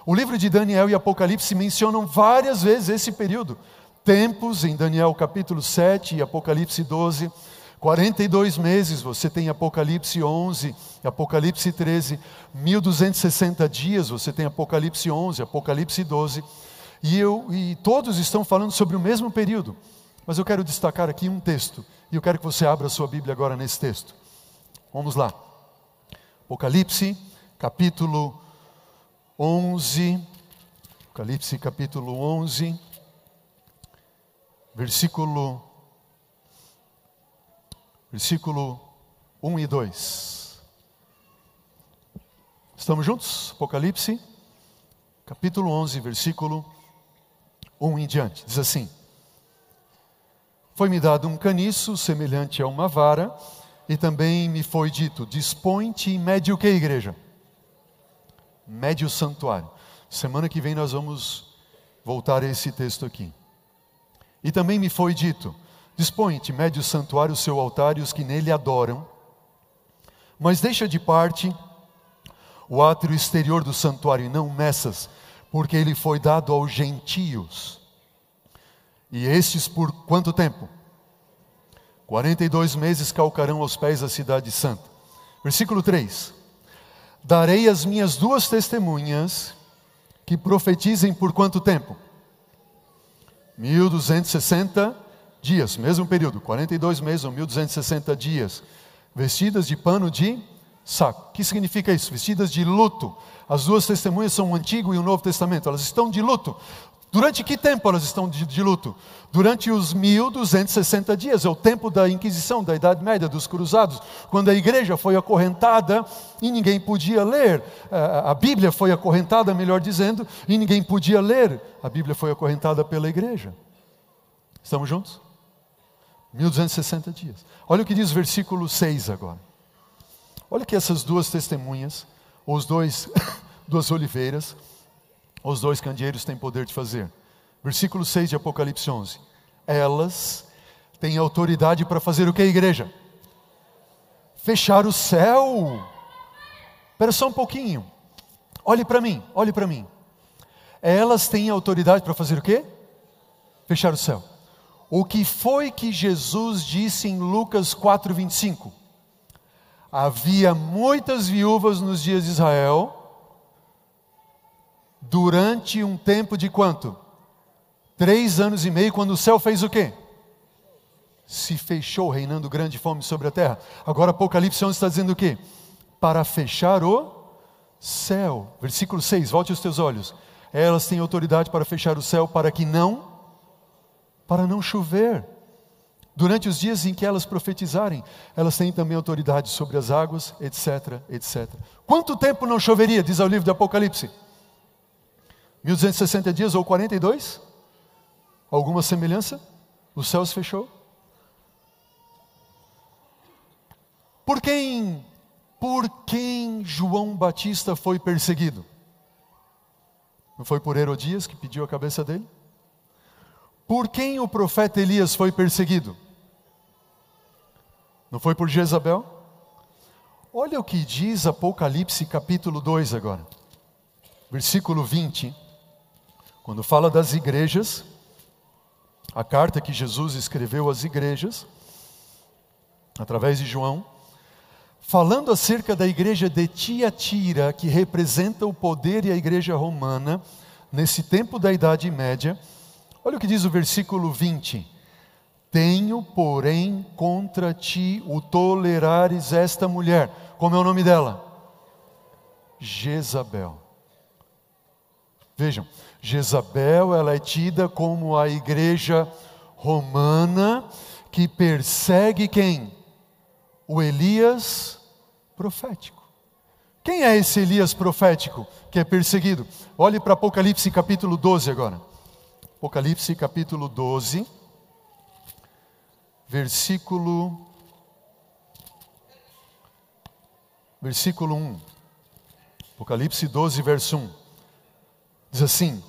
o livro de Daniel e Apocalipse mencionam várias vezes esse período. Tempos em Daniel capítulo 7 e Apocalipse 12 42 meses, você tem Apocalipse 11, Apocalipse 13, 1260 dias, você tem Apocalipse 11, Apocalipse 12, e, eu, e todos estão falando sobre o mesmo período. Mas eu quero destacar aqui um texto, e eu quero que você abra a sua Bíblia agora nesse texto. Vamos lá. Apocalipse, capítulo 11, Apocalipse capítulo 11, versículo versículo 1 e 2. Estamos juntos? Apocalipse, capítulo 11, versículo 1 em diante. Diz assim: Foi-me dado um caniço semelhante a uma vara, e também me foi dito: Dispõe-te e mede o que, igreja? Mede o santuário. Semana que vem nós vamos voltar a esse texto aqui. E também me foi dito: Dispõe-te, mede o santuário, o seu altar e os que nele adoram, mas deixa de parte o átrio exterior do santuário e não meças, porque ele foi dado aos gentios. E estes por quanto tempo? 42 meses calcarão aos pés da cidade santa. Versículo 3: Darei as minhas duas testemunhas que profetizem por quanto tempo? 1260 dias, mesmo período, 42 meses ou 1260 dias, vestidas de pano de saco. O que significa isso? Vestidas de luto. As duas testemunhas são o Antigo e o Novo Testamento, elas estão de luto. Durante que tempo elas estão de, de, luto? Durante os 1260 dias, é o tempo da Inquisição, da Idade Média, dos Cruzados, quando a igreja foi acorrentada e ninguém podia ler. A Bíblia foi acorrentada, melhor dizendo, e ninguém podia ler. A Bíblia foi acorrentada pela igreja. Estamos juntos? 1260 dias. Olha o que diz o versículo 6 agora. Olha que essas duas testemunhas, os dois, duas oliveiras, os dois candeeiros têm poder de fazer. Versículo 6 de Apocalipse 11. Elas têm autoridade para fazer o que, igreja? Fechar o céu. Espera só um pouquinho. Olhe para mim, olhe para mim. Elas têm autoridade para fazer o quê? Fechar o céu. O que foi que Jesus disse em Lucas 4:25? Havia muitas viúvas nos dias de Israel durante um tempo de quanto? Três anos e meio, quando o céu fez o quê? Se fechou, reinando grande fome sobre a terra. Agora Apocalipse 11 está dizendo o quê? Para fechar o céu. Versículo 6, volte os teus olhos. Elas têm autoridade para fechar o céu para que não para não chover. Durante os dias em que elas profetizarem, elas têm também autoridade sobre as águas, etc, etc. Quanto tempo não choveria, diz o livro do Apocalipse? 1260 dias ou 42? Alguma semelhança? O céu se fechou? Por quem, por quem João Batista foi perseguido? Não foi por Herodias que pediu a cabeça dele? Por quem o profeta Elias foi perseguido? Não foi por Jezabel? Olha o que diz Apocalipse capítulo 2 agora, versículo 20, quando fala das igrejas, a carta que Jesus escreveu às igrejas, através de João, falando acerca da igreja de Tiatira, que representa o poder e a igreja romana, nesse tempo da Idade Média, olha o que diz o versículo 20: Tenho, porém, contra ti o tolerares esta mulher. Como é o nome dela? Jezabel. Vejam, Jezabel ela é tida como a igreja romana que persegue quem? O Elias profético. Quem é esse Elias profético que é perseguido? Olhe para Apocalipse capítulo 12 agora. Apocalipse capítulo 12, versículo versículo 1. Apocalipse 12, verso 1. Diz assim: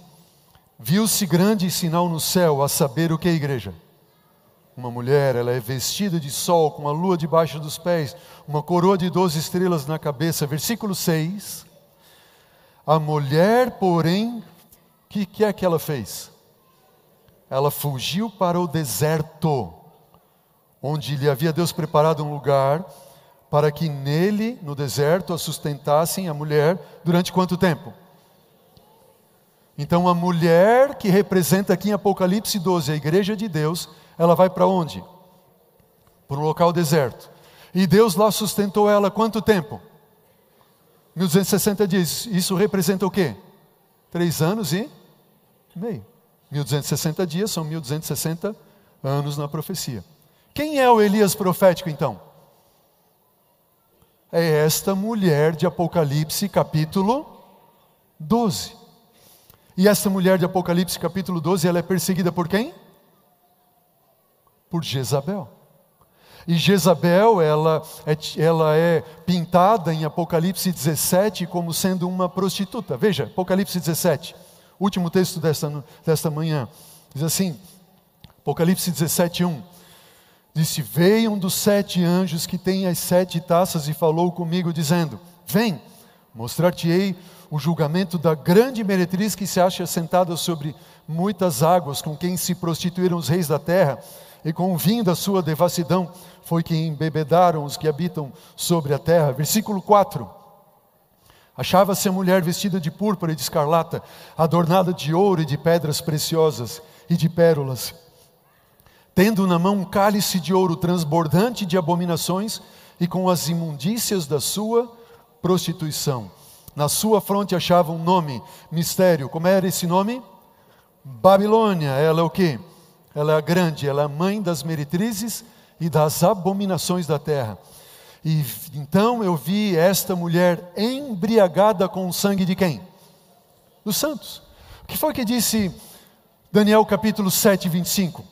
Viu-se grande sinal no céu, a saber o que é igreja uma mulher, ela é vestida de sol, com a lua debaixo dos pés, uma coroa de doze estrelas na cabeça. Versículo 6. A mulher, porém, o que, que é que ela fez? Ela fugiu para o deserto, onde lhe havia Deus preparado um lugar para que nele, no deserto, a sustentassem a mulher durante quanto tempo? Então, a mulher que representa aqui em Apocalipse 12 a igreja de Deus, ela vai para onde? Para um local deserto. E Deus lá sustentou ela quanto tempo? 1260 dias. Isso representa o quê? Três anos e meio. 1260 dias são 1260 anos na profecia. Quem é o Elias profético então? É esta mulher de Apocalipse capítulo 12. E essa mulher de Apocalipse capítulo 12, ela é perseguida por quem? por Jezabel. E Jezabel, ela é, ela é pintada em Apocalipse 17 como sendo uma prostituta. Veja, Apocalipse 17, último texto desta, desta manhã. Diz assim, Apocalipse 17, 1. Disse: Veio um dos sete anjos que tem as sete taças e falou comigo, dizendo: Vem, mostrar-te-ei o julgamento da grande meretriz que se acha sentada sobre muitas águas, com quem se prostituíram os reis da terra e com o vinho da sua devassidão foi que embebedaram os que habitam sobre a terra. Versículo 4. Achava-se a mulher vestida de púrpura e de escarlata, adornada de ouro e de pedras preciosas e de pérolas, tendo na mão um cálice de ouro transbordante de abominações e com as imundícias da sua prostituição. Na sua fronte achava um nome, mistério. Como era esse nome? Babilônia. Ela é o que? ela é grande, ela é a mãe das meretrizes e das abominações da terra. E então eu vi esta mulher embriagada com o sangue de quem? Dos santos. O que foi que disse Daniel capítulo 7, 25?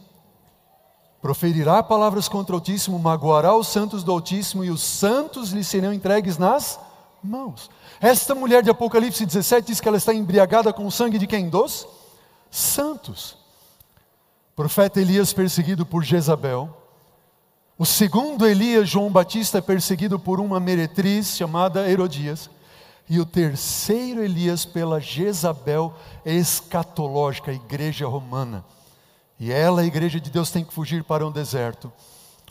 Proferirá palavras contra o Altíssimo, magoará os santos do Altíssimo e os santos lhe serão entregues nas mãos. Esta mulher de Apocalipse 17 diz que ela está embriagada com o sangue de quem? Dos santos profeta Elias perseguido por Jezabel. O segundo Elias, João Batista, perseguido por uma meretriz chamada Herodias. E o terceiro Elias pela Jezabel escatológica, a igreja romana. E ela, a igreja de Deus, tem que fugir para um deserto,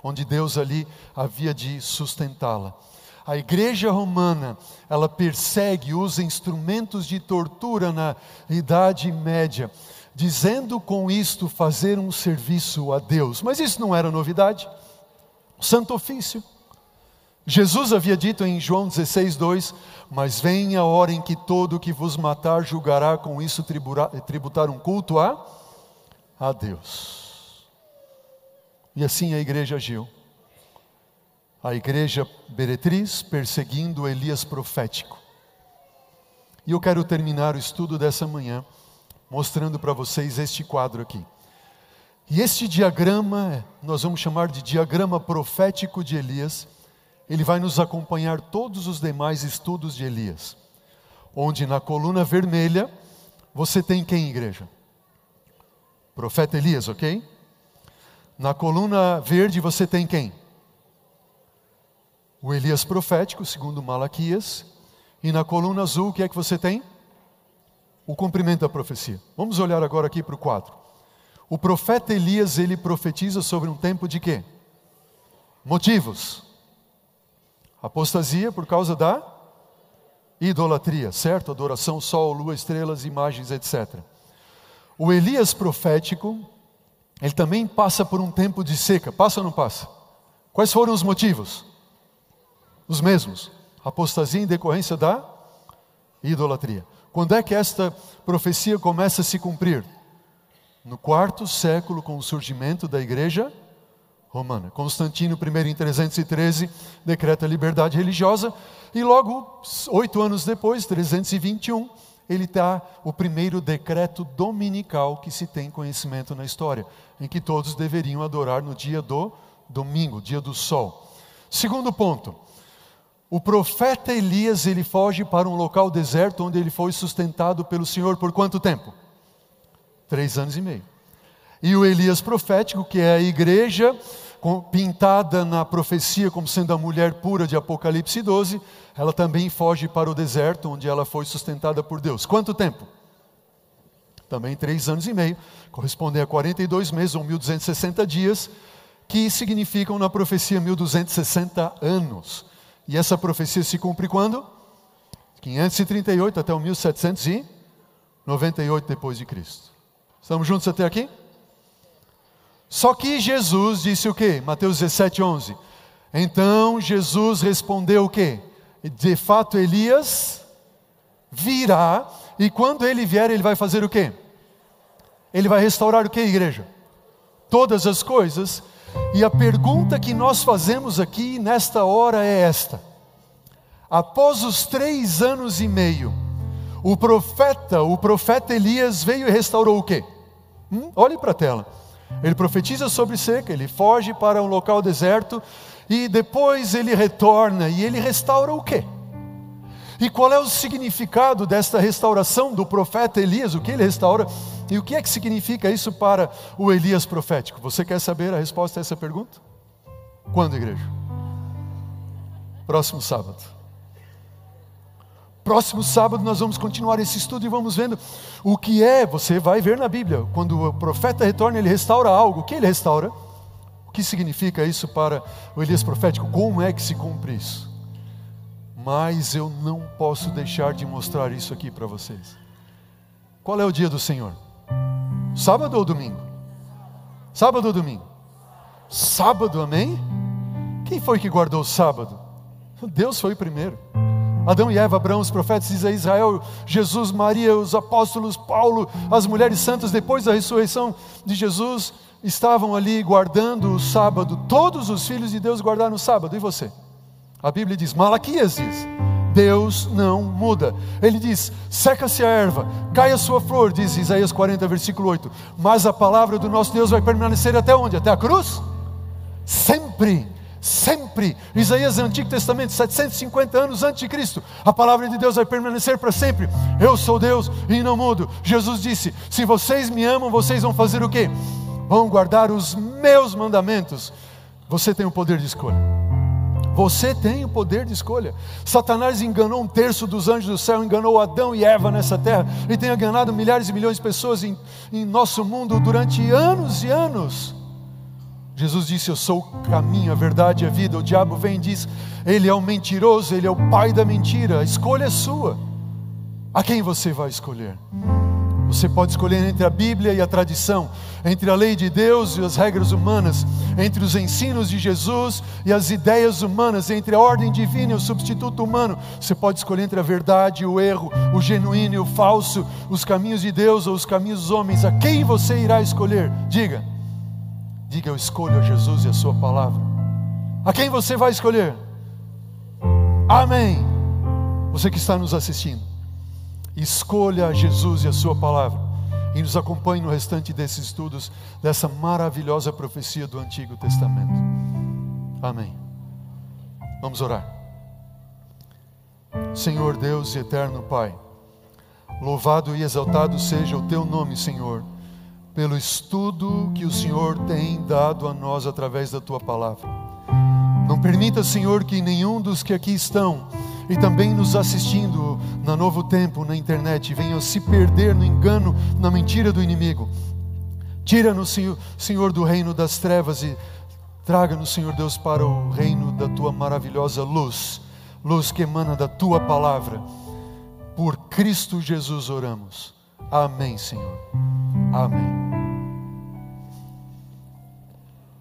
onde Deus ali havia de sustentá-la. A igreja romana, ela persegue, usa instrumentos de tortura na Idade Média dizendo com isto fazer um serviço a Deus. Mas isso não era novidade. Santo Ofício. Jesus havia dito em João 16, 2: Mas vem a hora em que todo que vos matar julgará com isso tributar um culto a, a Deus. E assim a igreja agiu. A igreja Beretriz perseguindo Elias profético. E eu quero terminar o estudo dessa manhã mostrando para vocês este quadro aqui. E este diagrama, nós vamos chamar de diagrama profético de Elias, ele vai nos acompanhar todos os demais estudos de Elias. Onde na coluna vermelha você tem quem, igreja? Profeta Elias, ok? Na coluna verde você tem quem? O Elias profético, segundo Malaquias. E na coluna azul, o que é que você tem? O cumprimento da profecia. Vamos olhar agora aqui para o quadro. O profeta Elias, ele profetiza sobre um tempo de quê? Motivos. Apostasia por causa da idolatria, certo? Adoração, sol, lua, estrelas, imagens, etc. O Elias profético, ele também passa por um tempo de seca. Passa ou não passa? Quais foram os motivos? Os mesmos. Apostasia em decorrência da idolatria. Quando é que esta profecia começa a se cumprir? No quarto século, com o surgimento da igreja romana. Constantino I, em 313, decreta a liberdade religiosa, e logo, oito anos depois, 321, ele dá o primeiro decreto dominical que se tem conhecimento na história, em que todos deveriam adorar no dia do domingo, dia do sol. Segundo ponto, o profeta Elias ele foge para um local deserto onde ele foi sustentado pelo Senhor por quanto tempo? Três anos e meio. E o Elias profético, que é a igreja pintada na profecia como sendo a mulher pura de Apocalipse 12, ela também foge para o deserto, onde ela foi sustentada por Deus. Quanto tempo? Também três anos e meio, correspondem a 42 meses ou 1260 dias, que significam na profecia 1260 anos. E essa profecia se cumpre quando? 538 até o 1798 depois de Cristo. Estamos juntos até aqui? Só que Jesus disse o quê? Mateus 17, 11. Então Jesus respondeu o quê? De fato Elias virá, e quando ele vier, ele vai fazer o quê? Ele vai restaurar o que, igreja? Todas as coisas. E a pergunta que nós fazemos aqui nesta hora é esta: após os três anos e meio, o profeta, o profeta Elias veio e restaurou o quê? Hum? Olhe para a tela. Ele profetiza sobre seca, ele foge para um local deserto e depois ele retorna e ele restaura o quê? E qual é o significado desta restauração do profeta Elias? O que ele restaura? E o que é que significa isso para o Elias profético? Você quer saber a resposta a essa pergunta? Quando, igreja? Próximo sábado. Próximo sábado nós vamos continuar esse estudo e vamos vendo o que é, você vai ver na Bíblia, quando o profeta retorna, ele restaura algo. O que ele restaura? O que significa isso para o Elias profético? Como é que se cumpre isso? Mas eu não posso deixar de mostrar isso aqui para vocês. Qual é o dia do Senhor? Sábado ou domingo? Sábado ou domingo? Sábado, amém? Quem foi que guardou o sábado? Deus foi o primeiro. Adão e Eva, Abraão, os profetas, Israel, Jesus, Maria, os apóstolos, Paulo, as mulheres santas, depois da ressurreição de Jesus, estavam ali guardando o sábado. Todos os filhos de Deus guardaram o sábado. E você? A Bíblia diz, Malaquias diz, Deus não muda. Ele diz: seca-se a erva, cai a sua flor, diz Isaías 40, versículo 8. Mas a palavra do nosso Deus vai permanecer até onde? Até a cruz? Sempre sempre. Isaías Antigo Testamento, 750 anos antes de Cristo. A palavra de Deus vai permanecer para sempre. Eu sou Deus e não mudo. Jesus disse: Se vocês me amam, vocês vão fazer o quê? Vão guardar os meus mandamentos. Você tem o poder de escolha. Você tem o poder de escolha. Satanás enganou um terço dos anjos do céu, enganou Adão e Eva nessa terra, e tem enganado milhares e milhões de pessoas em, em nosso mundo durante anos e anos. Jesus disse: Eu sou o caminho, a verdade e a vida. O diabo vem e diz: Ele é o um mentiroso, ele é o pai da mentira. A escolha é sua. A quem você vai escolher? Você pode escolher entre a Bíblia e a tradição, entre a lei de Deus e as regras humanas, entre os ensinos de Jesus e as ideias humanas, entre a ordem divina e o substituto humano. Você pode escolher entre a verdade e o erro, o genuíno e o falso, os caminhos de Deus ou os caminhos dos homens. A quem você irá escolher? Diga. Diga: Eu escolho a Jesus e a Sua palavra. A quem você vai escolher? Amém. Você que está nos assistindo, escolha Jesus e a Sua palavra e nos acompanhe no restante desses estudos dessa maravilhosa profecia do Antigo Testamento. Amém. Vamos orar. Senhor Deus e eterno Pai, louvado e exaltado seja o Teu nome, Senhor pelo estudo que o Senhor tem dado a nós através da tua palavra. Não permita, Senhor, que nenhum dos que aqui estão e também nos assistindo na Novo Tempo, na internet, venham se perder no engano, na mentira do inimigo. Tira-nos, Senhor, Senhor, do reino das trevas e traga-nos, Senhor Deus, para o reino da tua maravilhosa luz, luz que emana da tua palavra. Por Cristo Jesus oramos. Amém, Senhor. Amém.